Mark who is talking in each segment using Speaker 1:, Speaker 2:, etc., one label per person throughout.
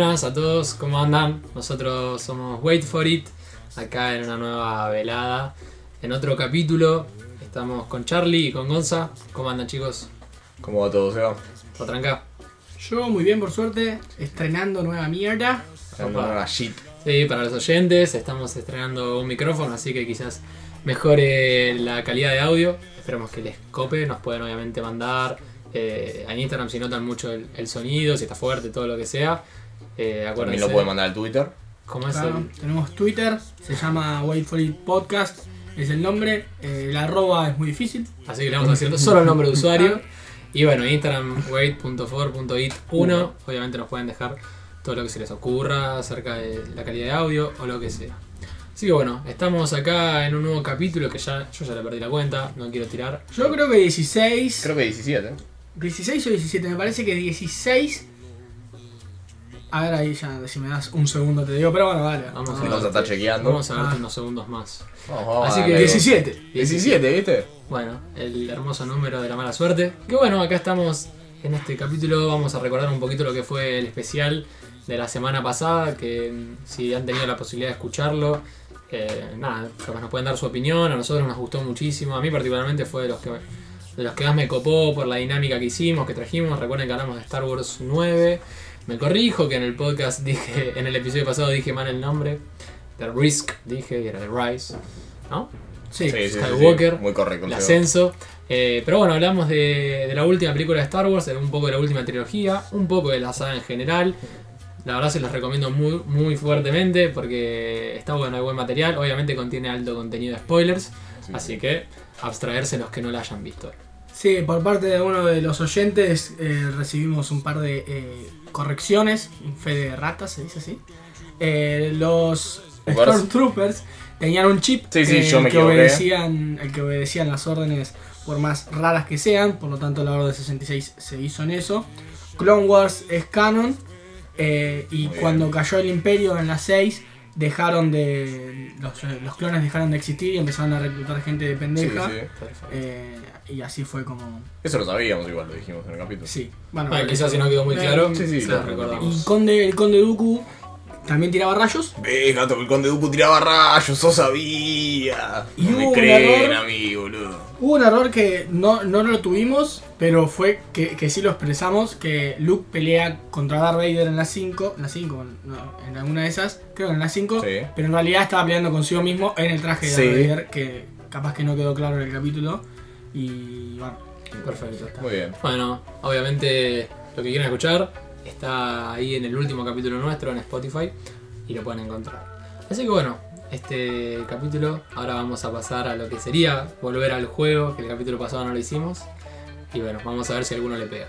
Speaker 1: Buenas a todos, ¿cómo andan? Nosotros somos Wait for It, acá en una nueva velada. En otro capítulo estamos con Charlie y con Gonza. ¿Cómo andan chicos?
Speaker 2: ¿Cómo va todo, Seba?
Speaker 1: ¿Otra acá?
Speaker 3: Yo muy bien, por suerte, estrenando nueva mierda.
Speaker 2: Una shit.
Speaker 1: Sí, para los oyentes estamos estrenando un micrófono, así que quizás mejore la calidad de audio. Esperamos que les cope, nos pueden obviamente mandar eh, a Instagram si notan mucho el, el sonido, si está fuerte, todo lo que sea. Eh,
Speaker 2: También lo pueden mandar al Twitter.
Speaker 1: ¿Cómo es
Speaker 3: Claro,
Speaker 1: el-
Speaker 3: tenemos Twitter, se llama Wait for It Podcast, es el nombre. Eh, la arroba es muy difícil.
Speaker 1: Así que le vamos haciendo solo el nombre de usuario. Y bueno, Instagram wait.for.it1. Obviamente nos pueden dejar todo lo que se les ocurra acerca de la calidad de audio o lo que sea. Así que bueno, estamos acá en un nuevo capítulo que ya yo ya le perdí la cuenta, no quiero tirar.
Speaker 3: Yo creo que 16.
Speaker 2: Creo que 17.
Speaker 3: 16 o 17, me parece que 16. A ver ahí ya, si me das un segundo te digo, pero bueno, vale.
Speaker 1: Vamos a,
Speaker 2: vamos a estar chequeando.
Speaker 1: vamos a darte
Speaker 3: Ah.
Speaker 1: unos segundos más. Así que
Speaker 2: darle.
Speaker 3: 17.
Speaker 2: 17, ¿viste?
Speaker 1: Bueno, el hermoso número de la mala suerte. Que bueno, acá estamos en este capítulo. Vamos a recordar un poquito lo que fue el especial de la semana pasada. Que mm, si han tenido la posibilidad de escucharlo, eh, nada, capaz nos pueden dar su opinión. A nosotros nos gustó muchísimo. A mí, particularmente, fue de los que, de los que más me copó por la dinámica que hicimos, que trajimos. Recuerden que hablamos de Star Wars 9. Me corrijo que en el podcast dije, en el episodio pasado dije mal el nombre. The Risk, dije, y era The Rise. ¿No?
Speaker 3: Sí.
Speaker 2: Sí, sí.
Speaker 1: Skywalker,
Speaker 2: Muy correcto.
Speaker 1: el ascenso. Eh, pero bueno, hablamos de, de la última película de Star Wars, un poco de la última trilogía, un poco de la saga en general. La verdad se los recomiendo muy, muy fuertemente porque está bueno, hay buen material. Obviamente contiene alto contenido de spoilers,
Speaker 2: Sí,
Speaker 1: así
Speaker 2: sí.
Speaker 1: que abstraerse los que no la hayan visto.
Speaker 3: Sí, por parte de uno de los oyentes eh, recibimos un par de eh, correcciones, fe de ratas, se dice así. Eh, los
Speaker 2: Troopers.
Speaker 3: Stormtroopers tenían un chip
Speaker 2: Sí, sí,
Speaker 3: eh, que obedecían, el que obedecían las órdenes por más raras que sean, por lo tanto la orden 66 se hizo en eso. Clone Wars es canon y
Speaker 2: Muy
Speaker 3: cuando
Speaker 2: bien.
Speaker 3: cayó el imperio en la 6 dejaron de los, los clones dejaron de existir y empezaron a reclutar gente de
Speaker 2: Sí,
Speaker 3: pendeja.
Speaker 2: sí.
Speaker 1: Perfecto.
Speaker 3: Eh, y así fue como.
Speaker 2: Eso lo sabíamos igual, lo dijimos en el capítulo.
Speaker 3: Sí. Bueno,
Speaker 1: Bueno, quizás si no quedó muy claro,
Speaker 2: Sí, sí,
Speaker 1: se
Speaker 2: lo
Speaker 1: recordamos.
Speaker 3: Y Conde, el Conde Dooku también tiraba rayos.
Speaker 2: Ve, gato, que el conde Dooku tiraba rayos, yo sabía.
Speaker 3: Y
Speaker 2: no
Speaker 3: hubo
Speaker 2: me
Speaker 3: un
Speaker 2: creen
Speaker 3: error.
Speaker 2: a mí, boludo.
Speaker 3: Hubo un error que no, no lo tuvimos, pero fue que, que sí lo expresamos, que Luke pelea contra Darth Vader en la 5, en la 5, no, en alguna de esas, creo que en la 5,
Speaker 2: Sí.
Speaker 3: pero en realidad estaba peleando consigo mismo en el traje de
Speaker 2: Sí.
Speaker 3: Darth Vader, que capaz que no quedó claro en el capítulo. Y bueno,
Speaker 1: Perfecto.
Speaker 2: Muy bien.
Speaker 1: Bueno, obviamente lo que quieran escuchar está ahí en el último capítulo nuestro en Spotify y lo pueden encontrar. Así que bueno, este capítulo ahora vamos a pasar a lo que sería volver al juego, que el capítulo pasado no lo hicimos. Y bueno, vamos a ver si alguno le pega.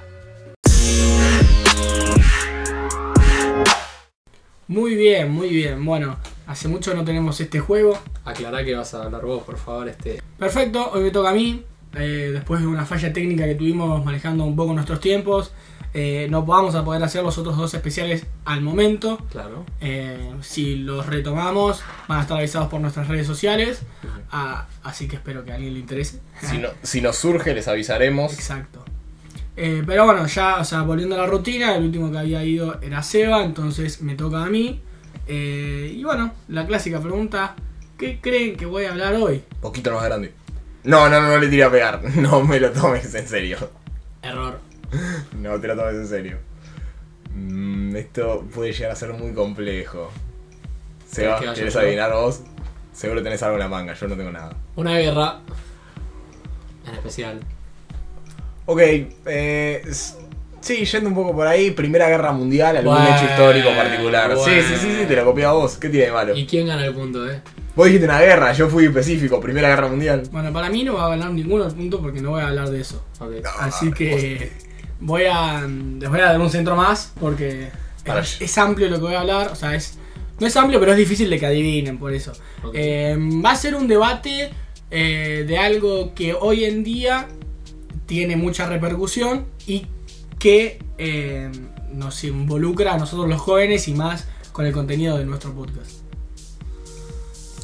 Speaker 3: muy bien, muy bien. Bueno, hace mucho no tenemos este juego.
Speaker 1: Aclará que vas a hablar vos, por favor. Este,
Speaker 3: Perfecto, hoy me toca a mí. eh, después de una falla técnica que tuvimos manejando un poco nuestros tiempos, eh, no vamos a poder hacer los otros dos especiales al momento.
Speaker 1: claro.
Speaker 3: Eh, si los retomamos, van a estar avisados por nuestras redes sociales. Ah, así que espero que a alguien le interese.
Speaker 2: Si, no, si nos surge, les avisaremos.
Speaker 3: Exacto. Eh, pero bueno, ya, o sea, volviendo a la rutina, el último que había ido era Seba, entonces me toca a mí. Y bueno, la clásica pregunta, ¿qué creen que voy a hablar hoy?
Speaker 2: Poquito más grande. No, no, no, no le tiré a pegar. No me lo tomes en serio.
Speaker 1: Error.
Speaker 2: No te lo tomes en serio. Mm, esto puede llegar a ser muy complejo. Seba,
Speaker 1: que
Speaker 2: ¿quieres adivinar vos? Seguro tenés algo en la manga, yo no tengo nada.
Speaker 1: Una guerra. En especial.
Speaker 2: Ok, eh, sí, yendo un poco por ahí, Primera Guerra Mundial, algún
Speaker 1: Bueno,
Speaker 2: hecho histórico particular. Sí,
Speaker 1: bueno.
Speaker 2: sí, sí, sí, te lo copié a vos. ¿Qué tiene de malo?
Speaker 1: ¿Y quién gana el punto, eh?
Speaker 2: Vos dijiste una guerra, yo fui específico, Primera Guerra Mundial.
Speaker 3: Bueno, para mí no va a ganar ninguno el punto porque no voy a hablar de eso. Así que voy a. Les voy a dar un centro más porque es, es amplio lo que voy a hablar. O sea, es. No es amplio, pero es difícil de que adivinen por eso. Eh, va a ser un debate eh, de algo que hoy en día tiene mucha repercusión y que eh, nos involucra a nosotros los jóvenes y más con el contenido de nuestro podcast.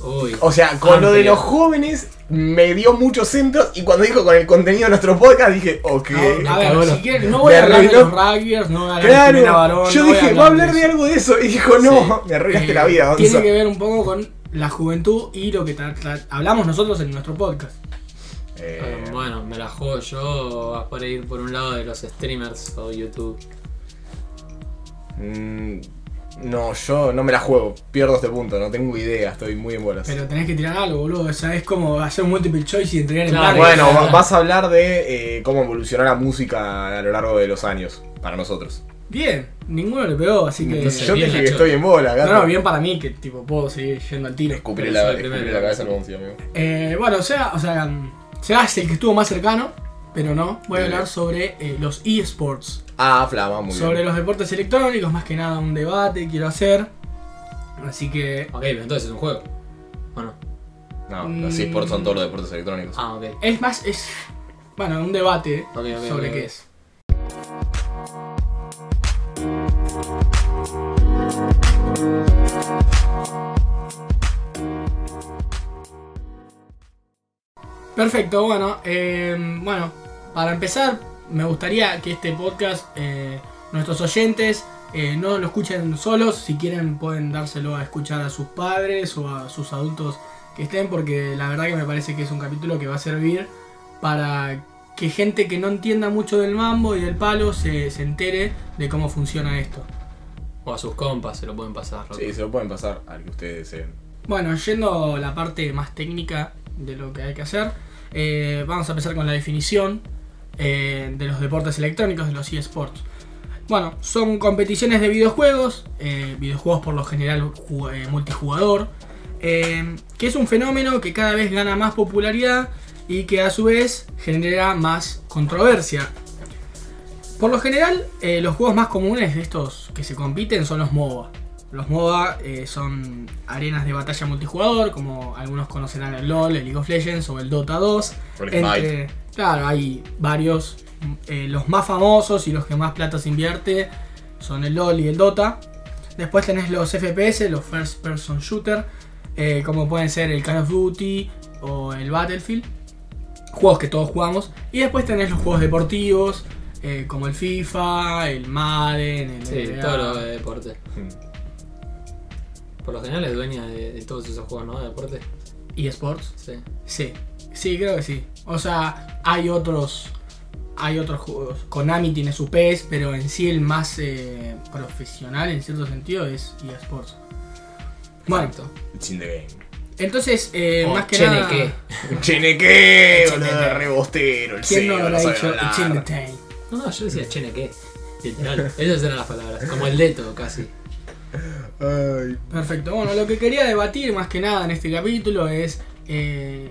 Speaker 1: Uy.
Speaker 2: O sea, con lo de los jóvenes me dio muchos centros y cuando dijo con el contenido de nuestro podcast dije, ok.
Speaker 3: A, a ver, si quieren, no voy a hablar de los rugbyers, no voy a hablar de
Speaker 2: Claro,
Speaker 3: Barón,
Speaker 2: yo
Speaker 3: no voy
Speaker 2: dije, va a hablar de algo de eso. Y dijo, no, me arruinaste
Speaker 3: Eh,
Speaker 2: la vida.
Speaker 3: Tiene que ver un poco con la juventud y lo que hablamos nosotros en nuestro podcast.
Speaker 2: Eh,
Speaker 1: Eh, bueno, me la juego yo. Vas por ir por un lado de los streamers o YouTube.
Speaker 2: mm, no, yo no me la juego. Pierdo este punto, no tengo idea, estoy muy en bolas.
Speaker 3: Pero tenés que tirar algo, boludo. O sea, es como hacer un multiple choice y entregar
Speaker 1: Claro,
Speaker 3: en
Speaker 2: Bueno, va- vas a hablar de eh, cómo evolucionó la música a lo largo de los años, para nosotros.
Speaker 3: Bien, ninguno le pegó, así que.
Speaker 1: Entonces,
Speaker 2: Yo te dije que estoy en bola, gato.
Speaker 3: No, no, bien para mí que tipo puedo seguir yendo al tiro.
Speaker 2: Escupirle la, escupirle la cabeza al Gonzi, amigo.
Speaker 3: Eh, bueno, o sea, mm, Seba es el que estuvo más cercano, pero no. Voy a
Speaker 2: Bien.
Speaker 3: hablar sobre eh, los eSports.
Speaker 2: Ah, Flama, muy
Speaker 3: Sobre
Speaker 2: bien.
Speaker 3: los deportes electrónicos, más que nada un debate quiero hacer. Así que
Speaker 1: Ok, pero entonces es un juego. ¿O no?
Speaker 2: No, los esports son todos los deportes electrónicos.
Speaker 1: Ah, ok.
Speaker 3: es más, es. Bueno, un debate sobre qué es. Perfecto, bueno, eh, bueno, para empezar, me gustaría que este podcast, eh, nuestros oyentes, eh, no lo escuchen solos, si quieren pueden dárselo a escuchar a sus padres o a sus adultos que estén, porque la verdad que me parece que es un capítulo que va a servir para que gente que no entienda mucho del mambo y del palo se, se entere de cómo funciona esto.
Speaker 1: O a sus compas se lo pueden pasar. loco.
Speaker 2: Sí, se lo pueden pasar al que ustedes deseen.
Speaker 3: Bueno, yendo a la parte más técnica de lo que hay que hacer, eh, vamos a empezar con la definición eh, de los deportes electrónicos, de los eSports. Bueno, son competiciones de videojuegos, eh, videojuegos por lo general eh, multijugador, eh, que es un fenómeno que cada vez gana más popularidad y que a su vez genera más controversia. Por lo general, eh, los juegos más comunes de estos que se compiten son los MOBA. Los MOBA eh, son arenas de batalla multijugador, como algunos conocerán el LOL, el League of Legends o el Dota 2.
Speaker 2: O el
Speaker 3: Entre, claro, hay varios. eh, los más famosos y los que más plata se invierte son el LOL y el Dota. Después tenés los FPS, los First Person Shooter, eh, como pueden ser el Call of Duty o el Battlefield. Juegos que todos jugamos. Y después tenés los juegos deportivos, eh, como el FIFA, el Madden, el
Speaker 1: Sí,
Speaker 3: NBA.
Speaker 1: todo lo de deporte. Por lo general es dueña de, de todos esos juegos, ¿no? De deporte.
Speaker 3: ¿Y Sports?
Speaker 1: Sí.
Speaker 3: Sí, sí, creo que sí. O sea, hay otros. Hay otros juegos. Konami tiene su PES, pero en sí el más eh, profesional en cierto sentido es eSports. Bueno,
Speaker 1: Perfecto.
Speaker 2: It's in the game.
Speaker 3: entonces, eh,
Speaker 1: O
Speaker 3: más que
Speaker 1: Cheneque.
Speaker 3: nada.
Speaker 2: Cheneque,
Speaker 3: Cheneque.
Speaker 2: boludo, rebostero, el
Speaker 3: ¿Quién no habrá
Speaker 2: sabe
Speaker 3: dicho. Chinatane?
Speaker 1: No, no, yo decía cheneque. Literal. Esas eran las palabras. Como el deto, casi.
Speaker 2: Ay.
Speaker 3: Perfecto. Bueno, lo que quería debatir más que nada en este capítulo es eh,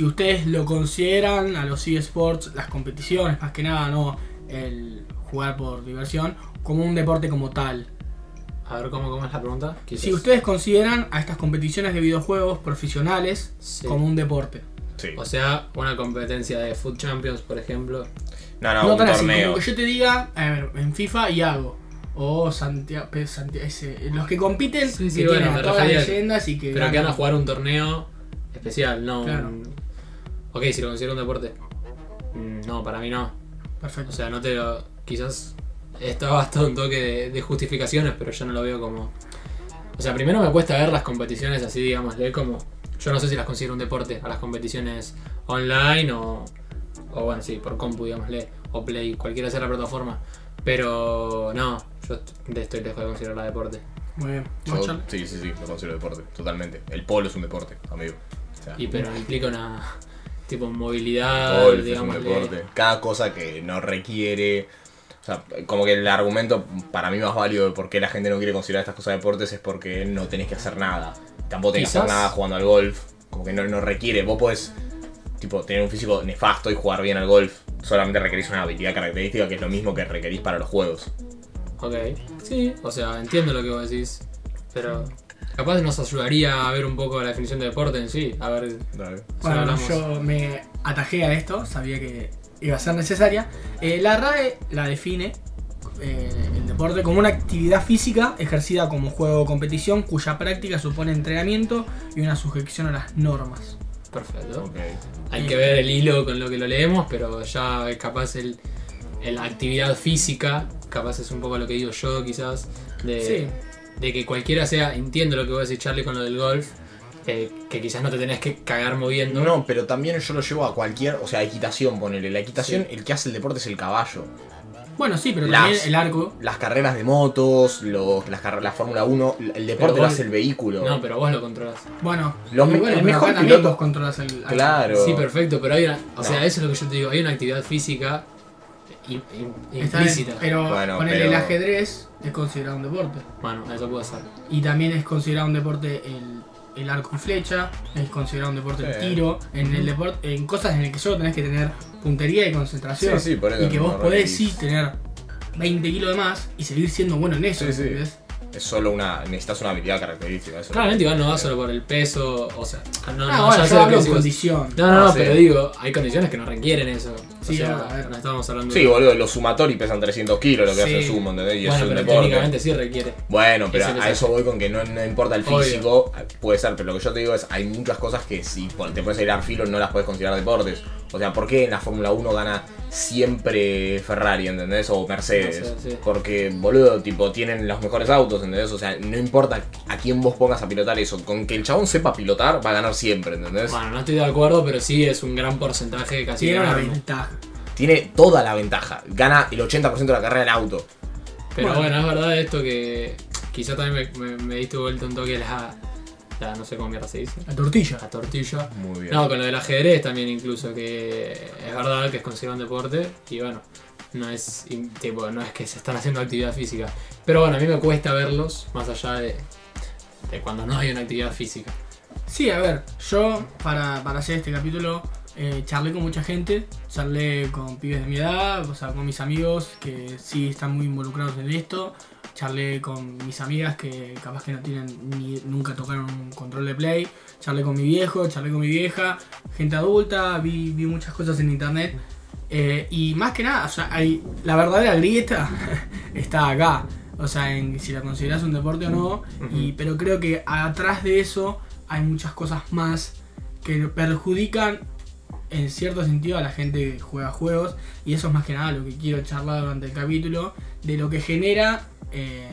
Speaker 3: si ustedes lo consideran a los eSports, las competiciones, más que nada, no el jugar por diversión, como un deporte como tal.
Speaker 1: A ver, ¿cómo, cómo es la pregunta?
Speaker 3: Si ustedes consideran a estas competiciones de videojuegos profesionales
Speaker 1: Sí.
Speaker 3: como un deporte.
Speaker 2: Sí.
Speaker 1: O sea, una competencia de Food Champions, por ejemplo.
Speaker 2: No, no,
Speaker 3: no
Speaker 2: un
Speaker 3: tan así,
Speaker 2: torneo.
Speaker 3: como que yo te diga, a ver, en FIFA y hago. O Santiago, los que compiten,
Speaker 1: Sí, sí,
Speaker 3: que
Speaker 1: bueno,
Speaker 3: tienen a todas las leyendas y que
Speaker 1: Pero que van a jugar un torneo especial, no
Speaker 3: Claro.
Speaker 1: un... Ok, si lo considero un deporte. Mm, No, para mí no.
Speaker 3: Perfecto.
Speaker 1: O sea, no te lo... Quizás está bastante un toque de, de justificaciones, pero yo no lo veo como... O sea, primero me cuesta ver las competiciones así, digámosle, como... Yo no sé si las considero un deporte, a las competiciones online o... O bueno, sí, por compu, digámosle, o play, cualquiera sea la plataforma. Pero no, yo est- estoy lejos de considerarla deporte.
Speaker 3: Muy bien.
Speaker 2: Yo- sí, sí, sí, lo considero deporte, totalmente. El polo es un deporte, amigo. O sea,
Speaker 1: Y pero implica una tipo movilidad,
Speaker 2: golf es un
Speaker 1: digamos.
Speaker 2: deporte. Cada cosa que no requiere. O sea, como que el argumento para mí más válido de por qué la gente no quiere considerar estas cosas deportes es porque no tenés que hacer nada. Tampoco tenés que hacer nada jugando al golf. Como que no, no requiere. Vos podés tipo, tener un físico nefasto y jugar bien al golf. Solamente requerís una habilidad característica que es lo mismo que requerís para los juegos.
Speaker 1: Ok, sí, o sea, entiendo lo que vos decís, pero capaz nos ayudaría a ver un poco la definición de deporte en sí. A ver,
Speaker 2: Dale.
Speaker 1: si
Speaker 3: Bueno, yo me atajé a esto, sabía que iba a ser necesaria. Eh, la RAE la define, eh, el de- deporte como una actividad física ejercida como juego o competición cuya práctica supone entrenamiento y una sujeción a las normas.
Speaker 1: Perfecto. Hay que ver el hilo con lo que lo leemos, pero ya capaz el, el actividad física, capaz es un poco lo que digo yo quizás, de,
Speaker 3: Sí.
Speaker 1: De que cualquiera sea, entiendo lo que vos decís Charlie con lo del golf, eh, que quizás no te tenés que cagar moviendo.
Speaker 2: No, pero también yo lo llevo a cualquier, o sea, equitación, ponele. La equitación, el que hace el deporte es el caballo.
Speaker 3: Bueno, sí, pero
Speaker 2: Las-
Speaker 3: también el arco.
Speaker 2: Las carreras de motos, los, las la Fórmula 1, el deporte
Speaker 1: Pero
Speaker 2: lo
Speaker 1: vos-
Speaker 2: hace el vehículo.
Speaker 1: No, pero vos lo controlás.
Speaker 3: Bueno,
Speaker 2: Los me-
Speaker 3: bueno,
Speaker 2: el mejor piloto-
Speaker 3: vos controlas el arco.
Speaker 2: Claro.
Speaker 1: Sí, perfecto, pero hay una. O
Speaker 2: No.
Speaker 1: sea, eso es lo que yo te digo, hay una actividad física im- im-
Speaker 3: Está bien,
Speaker 1: implícita.
Speaker 3: pero
Speaker 2: Bueno,
Speaker 3: ponele,
Speaker 2: pero-
Speaker 3: el ajedrez es considerado un deporte.
Speaker 1: Bueno, eso puede ser.
Speaker 3: Y también es considerado un deporte el, el arco y flecha, es considerado un deporte el tiro, en el deporte, en cosas en las que solo tenés que tener puntería y concentración.
Speaker 2: Sí, sí, por eso
Speaker 3: y que vos podés sí tener 20 kilos de más y seguir siendo bueno en eso,
Speaker 2: Sí, sí.
Speaker 3: ¿entendés?
Speaker 2: Es solo una. Necesitas una habilidad característica. Eso
Speaker 1: Claramente igual no va solo por el peso, o sea, no,
Speaker 3: Ah,
Speaker 1: no,
Speaker 3: bueno,
Speaker 1: ya sé
Speaker 3: yo hablo condición.
Speaker 1: No, no, no,
Speaker 2: Ah, sí.
Speaker 1: pero digo, hay condiciones que no requieren eso. O
Speaker 3: Sí,
Speaker 1: sea,
Speaker 3: a ver.
Speaker 1: no estamos hablando
Speaker 2: Sí, boludo, los sumatori pesan 300 kilos lo que
Speaker 1: Sí.
Speaker 2: hace el sumo, ¿entendés? Y
Speaker 1: Bueno,
Speaker 2: es un
Speaker 1: pero
Speaker 2: deporte.
Speaker 1: técnicamente sí requiere.
Speaker 2: Bueno, pero a eso voy con que no, no importa el
Speaker 1: Obvio.
Speaker 2: físico, puede ser, pero lo que yo te digo es, hay muchas cosas que si te puedes ir al filo no las puedes considerar deportes. O sea, ¿por qué en la Fórmula 1 gana siempre Ferrari, ¿entendés? O Mercedes.
Speaker 1: Sí.
Speaker 2: Porque, boludo, tipo, tienen los mejores autos, ¿entendés? O sea, no importa a quién vos pongas a pilotar eso, con que el chabón sepa pilotar, va a ganar siempre, ¿entendés?
Speaker 1: Bueno, no estoy de acuerdo, pero sí es un gran porcentaje, casi
Speaker 3: Tiene una ventaja.
Speaker 2: Tiene toda la ventaja, gana el 80% de la carrera del auto.
Speaker 1: Pero
Speaker 3: Bueno.
Speaker 1: bueno. es verdad esto que quizá también me, me, me diste vuelta un toque la, la. no sé cómo mierda se dice.
Speaker 3: La tortilla.
Speaker 1: La tortilla.
Speaker 2: Muy bien.
Speaker 1: No, con lo del ajedrez también incluso, que es verdad que es considerado un deporte y bueno, no es, tipo, no es que se están haciendo actividad física. Pero bueno, a mí me cuesta verlos más allá de, de cuando no hay una actividad física.
Speaker 3: Sí, a ver, yo para, para hacer este capítulo eh, charlé con mucha gente, charlé con pibes de mi edad, o sea, con mis amigos que sí están muy involucrados en esto, charlé con mis amigas que capaz que no tienen ni nunca tocaron un control de play, charlé con mi viejo, charlé con mi vieja, gente adulta, vi, vi muchas cosas en internet. eh, y más que nada, o sea, hay, la verdadera grieta está acá. O sea, en si la consideras un deporte o no. y, pero creo que atrás de eso hay muchas cosas más que perjudican en cierto sentido a la gente que juega juegos. Y eso es más que nada lo que quiero charlar durante el capítulo. De lo que genera eh,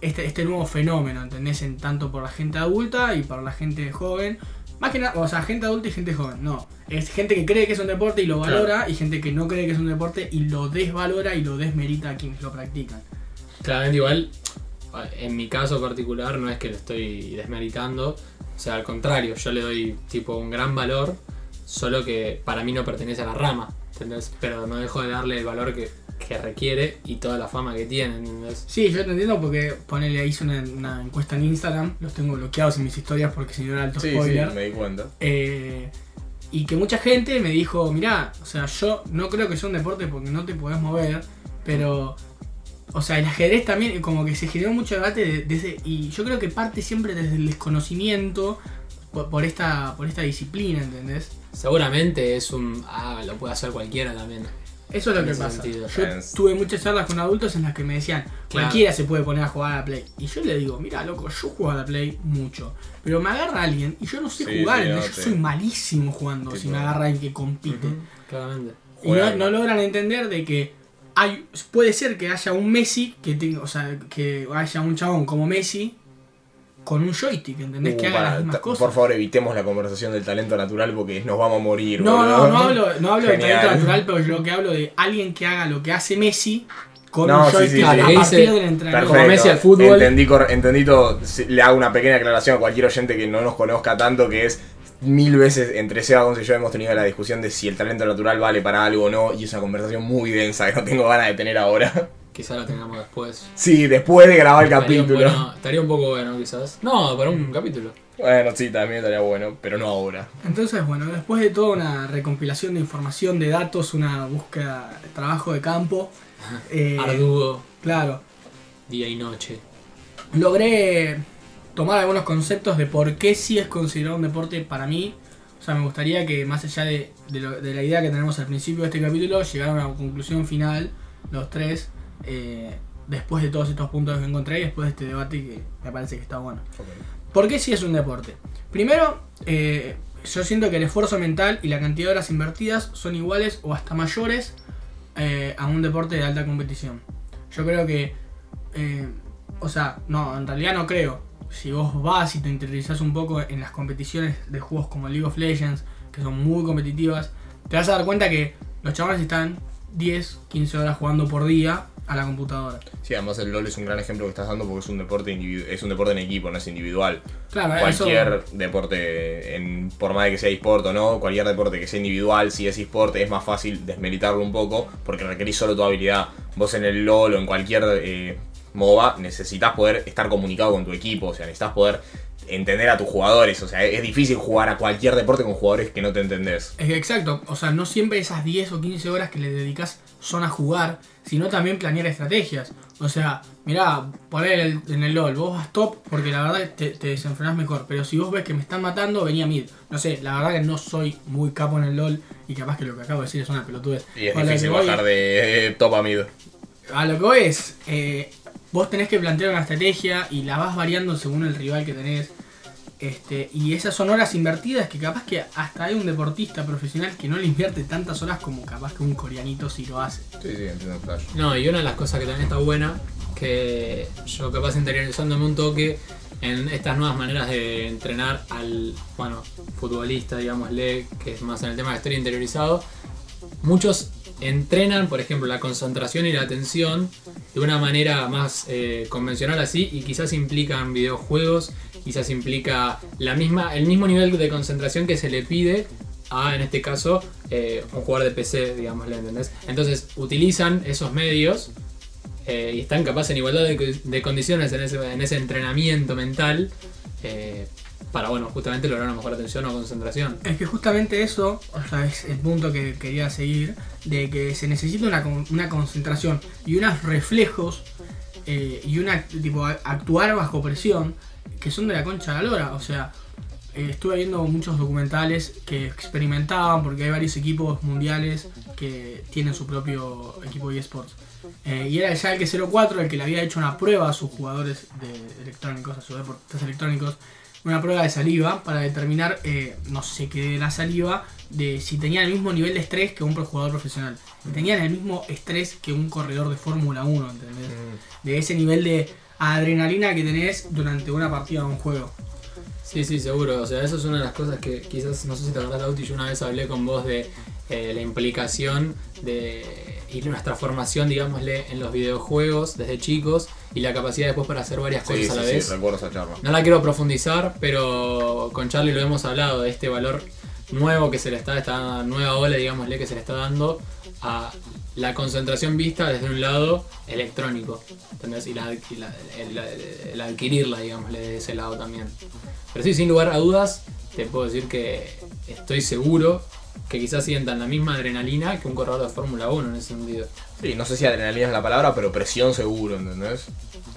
Speaker 3: este, este nuevo fenómeno, ¿entendés? En tanto por la gente adulta y por la gente joven. Más que nada, o sea, gente adulta y gente joven. No, es gente que cree que es un deporte y lo
Speaker 1: Claro.
Speaker 3: valora. Y gente que no cree que es un deporte y lo desvalora y lo desmerita a quienes lo practican.
Speaker 1: Claramente igual, en mi caso particular no es que lo estoy desmeritando, o sea, al contrario, yo le doy tipo un gran valor, solo que para mí no pertenece a la rama, ¿entendés? Pero no dejo de darle el valor que, que requiere y toda la fama que tiene, ¿entendés?
Speaker 3: Sí, yo te entiendo porque ponele, hice una, una encuesta en Instagram, los tengo bloqueados en mis historias porque si no era alto
Speaker 2: Sí, sí,
Speaker 3: spoiler.
Speaker 2: me di cuenta.
Speaker 3: Eh, y que mucha gente me dijo, mirá, o sea, yo no creo que sea un deporte porque no te podés mover, pero, o sea, el ajedrez también, como que se generó mucho debate desde, y yo creo que parte siempre desde el desconocimiento por, por esta, por esta disciplina, ¿entendés?
Speaker 1: Seguramente es un... Ah, lo puede hacer cualquiera también.
Speaker 3: Eso es lo que pasa.
Speaker 1: sentido.
Speaker 3: Yo
Speaker 2: Es-
Speaker 3: tuve muchas charlas con adultos en las que me decían,
Speaker 1: Claro.
Speaker 3: cualquiera se puede poner a jugar a la Play. Y yo le digo, mira, loco, yo juego a la Play mucho. Pero me agarra alguien y yo no sé
Speaker 2: Sí,
Speaker 3: jugar,
Speaker 2: sí, no,
Speaker 3: yo soy malísimo jugando
Speaker 2: Tipo-
Speaker 3: si me agarra alguien que compite.
Speaker 1: Claramente.
Speaker 3: Y no, no logran entender de que hay puede ser que haya un Messi, que tenga, o sea, que haya un chabón como Messi con un joystick, ¿entendés?
Speaker 2: Uh,
Speaker 3: que haga
Speaker 2: para-
Speaker 3: las mismas cosas.
Speaker 2: Por favor, evitemos la conversación del talento natural porque nos vamos a morir.
Speaker 3: No,
Speaker 2: boludo.
Speaker 3: no, no hablo, no hablo de talento natural, pero yo lo que hablo de alguien que haga lo que hace Messi con
Speaker 2: No,
Speaker 3: un joystick
Speaker 2: sí, sí.
Speaker 3: a partir
Speaker 1: dice-
Speaker 3: del entrenamiento.
Speaker 1: Como Messi al fútbol.
Speaker 2: Entendí, cor- entendí todo. Sí, Le hago una pequeña aclaración a cualquier oyente que no nos conozca tanto, que es mil veces entre Seba Gonz y yo hemos tenido la discusión de si el talento natural vale para algo o no, y es una conversación muy densa que no tengo ganas de tener ahora.
Speaker 1: Quizá lo tengamos después.
Speaker 2: Sí, después de grabar el
Speaker 1: Estaría
Speaker 2: capítulo.
Speaker 1: bueno- estaría un poco bueno, quizás. No, para un capítulo.
Speaker 2: Bueno, sí, también estaría bueno, pero no ahora.
Speaker 3: Entonces, bueno, después de toda una recompilación de información, de datos, una búsqueda, trabajo de campo, eh,
Speaker 1: Arduo,
Speaker 3: claro,
Speaker 1: día y noche.
Speaker 3: logré tomar algunos conceptos de por qué sí es considerado un deporte para mí. O sea, me gustaría que más allá de, de lo- de la idea que tenemos al principio de este capítulo, llegar a una conclusión final, los tres, eh, después de todos estos puntos que encontré y después de este debate que me parece que está bueno. ¿Por qué sí es un deporte? Primero, eh, yo siento que el esfuerzo mental y la cantidad de horas invertidas son iguales o hasta mayores eh, a un deporte de alta competición. Yo creo que, eh, o sea, no, en realidad no creo. Si vos vas y te interiorizás un poco en las competiciones de juegos como League of Legends, que son muy competitivas, te vas a dar cuenta que los chavales están 10, 15 horas jugando por día a la computadora.
Speaker 2: Sí, además el LOL es un gran ejemplo que estás dando porque es un deporte es un deporte en equipo, no es individual.
Speaker 3: Claro,
Speaker 2: cualquier
Speaker 3: eso-
Speaker 2: deporte, en, por más de que sea eSport o no, cualquier deporte que sea individual, si es eSport, es más fácil desmeritarlo un poco porque requerís solo tu habilidad. Vos en el LOL o en cualquier eh, MOBA necesitas poder estar comunicado con tu equipo, o sea, necesitas poder entender a tus jugadores. O sea, es difícil jugar a cualquier deporte con jugadores que no te entendés.
Speaker 3: Exacto, o sea, no siempre esas 10 o 15 horas que le dedicas son a jugar, sino también planear estrategias. O sea, mirá, poner el- en el LOL, vos vas top porque la verdad te, te desenfrenás mejor, pero si vos ves que me están matando, venía mid. No sé, la verdad que no soy muy capo en el LOL y capaz que lo que acabo de decir es una pelotudez.
Speaker 2: Y es
Speaker 3: Con
Speaker 2: difícil
Speaker 3: que voy-
Speaker 2: bajar de eh, top a mid.
Speaker 3: A lo que voy es, eh, vos tenés que plantear una estrategia y la vas variando según el rival que tenés. Este, y esas son horas invertidas que capaz que hasta hay un deportista profesional que no le invierte tantas horas como capaz que un coreanito sí lo hace.
Speaker 2: Sí, sí, entiendo Flash.
Speaker 1: No, y una de las cosas que también está buena, que yo capaz interiorizándome un toque en estas nuevas maneras de entrenar al, bueno, futbolista, digámosle, que es más en el tema de estar interiorizado, muchos entrenan, por ejemplo, la concentración y la atención de una manera más eh, convencional así y quizás implican videojuegos, quizás implica la misma, el mismo nivel de concentración que se le pide a, en este caso, eh, un jugador de PC, digamos, ¿entendés? Entonces utilizan esos medios eh, y están capaz en igualdad de, condiciones en ese, en ese entrenamiento mental eh, para, bueno, justamente lograr una mejor atención o concentración.
Speaker 3: Es que justamente eso, o sea, es el punto que quería seguir, de que se necesita una, una concentración y unos reflejos y una tipo actuar bajo presión que son de la concha de la lora. O sea, eh, estuve viendo muchos documentales que experimentaban porque hay varios equipos mundiales que tienen su propio equipo de esports. Eh, y era el Schalke 04 el que le había hecho una prueba a sus jugadores de electrónicos, a sus deportistas electrónicos, una prueba de saliva para determinar, eh, no sé qué de la saliva, de si tenían el mismo nivel de estrés que un jugador profesional. Tenían el mismo estrés que un corredor de Fórmula 1, ¿entendés? De ese nivel de adrenalina que tenés durante una partida de un juego.
Speaker 1: Sí, sí, seguro. O sea, eso es una de las cosas que quizás, no sé si te acordás, Lauti, yo una vez hablé con vos de eh, la implicación de y nuestra formación, digámosle, en los videojuegos desde chicos y la capacidad después para hacer varias cosas
Speaker 2: Sí,
Speaker 1: a
Speaker 2: sí,
Speaker 1: la
Speaker 2: sí,
Speaker 1: vez.
Speaker 2: recuerdo esa charla.
Speaker 1: No la quiero profundizar, pero con Charlie lo hemos hablado de este valor nuevo que se le está, esta nueva ola, digámosle, que se le está dando a la concentración vista desde un lado electrónico, ¿entendés? Y, la, y la- el, adquirirla, digámosle, de ese lado también. Pero sí, sin lugar a dudas, te puedo decir que estoy seguro que quizás sientan la misma adrenalina que un corredor de Fórmula 1 en ese sentido.
Speaker 2: Sí, no sé si adrenalina es la palabra, pero presión seguro, ¿entendés?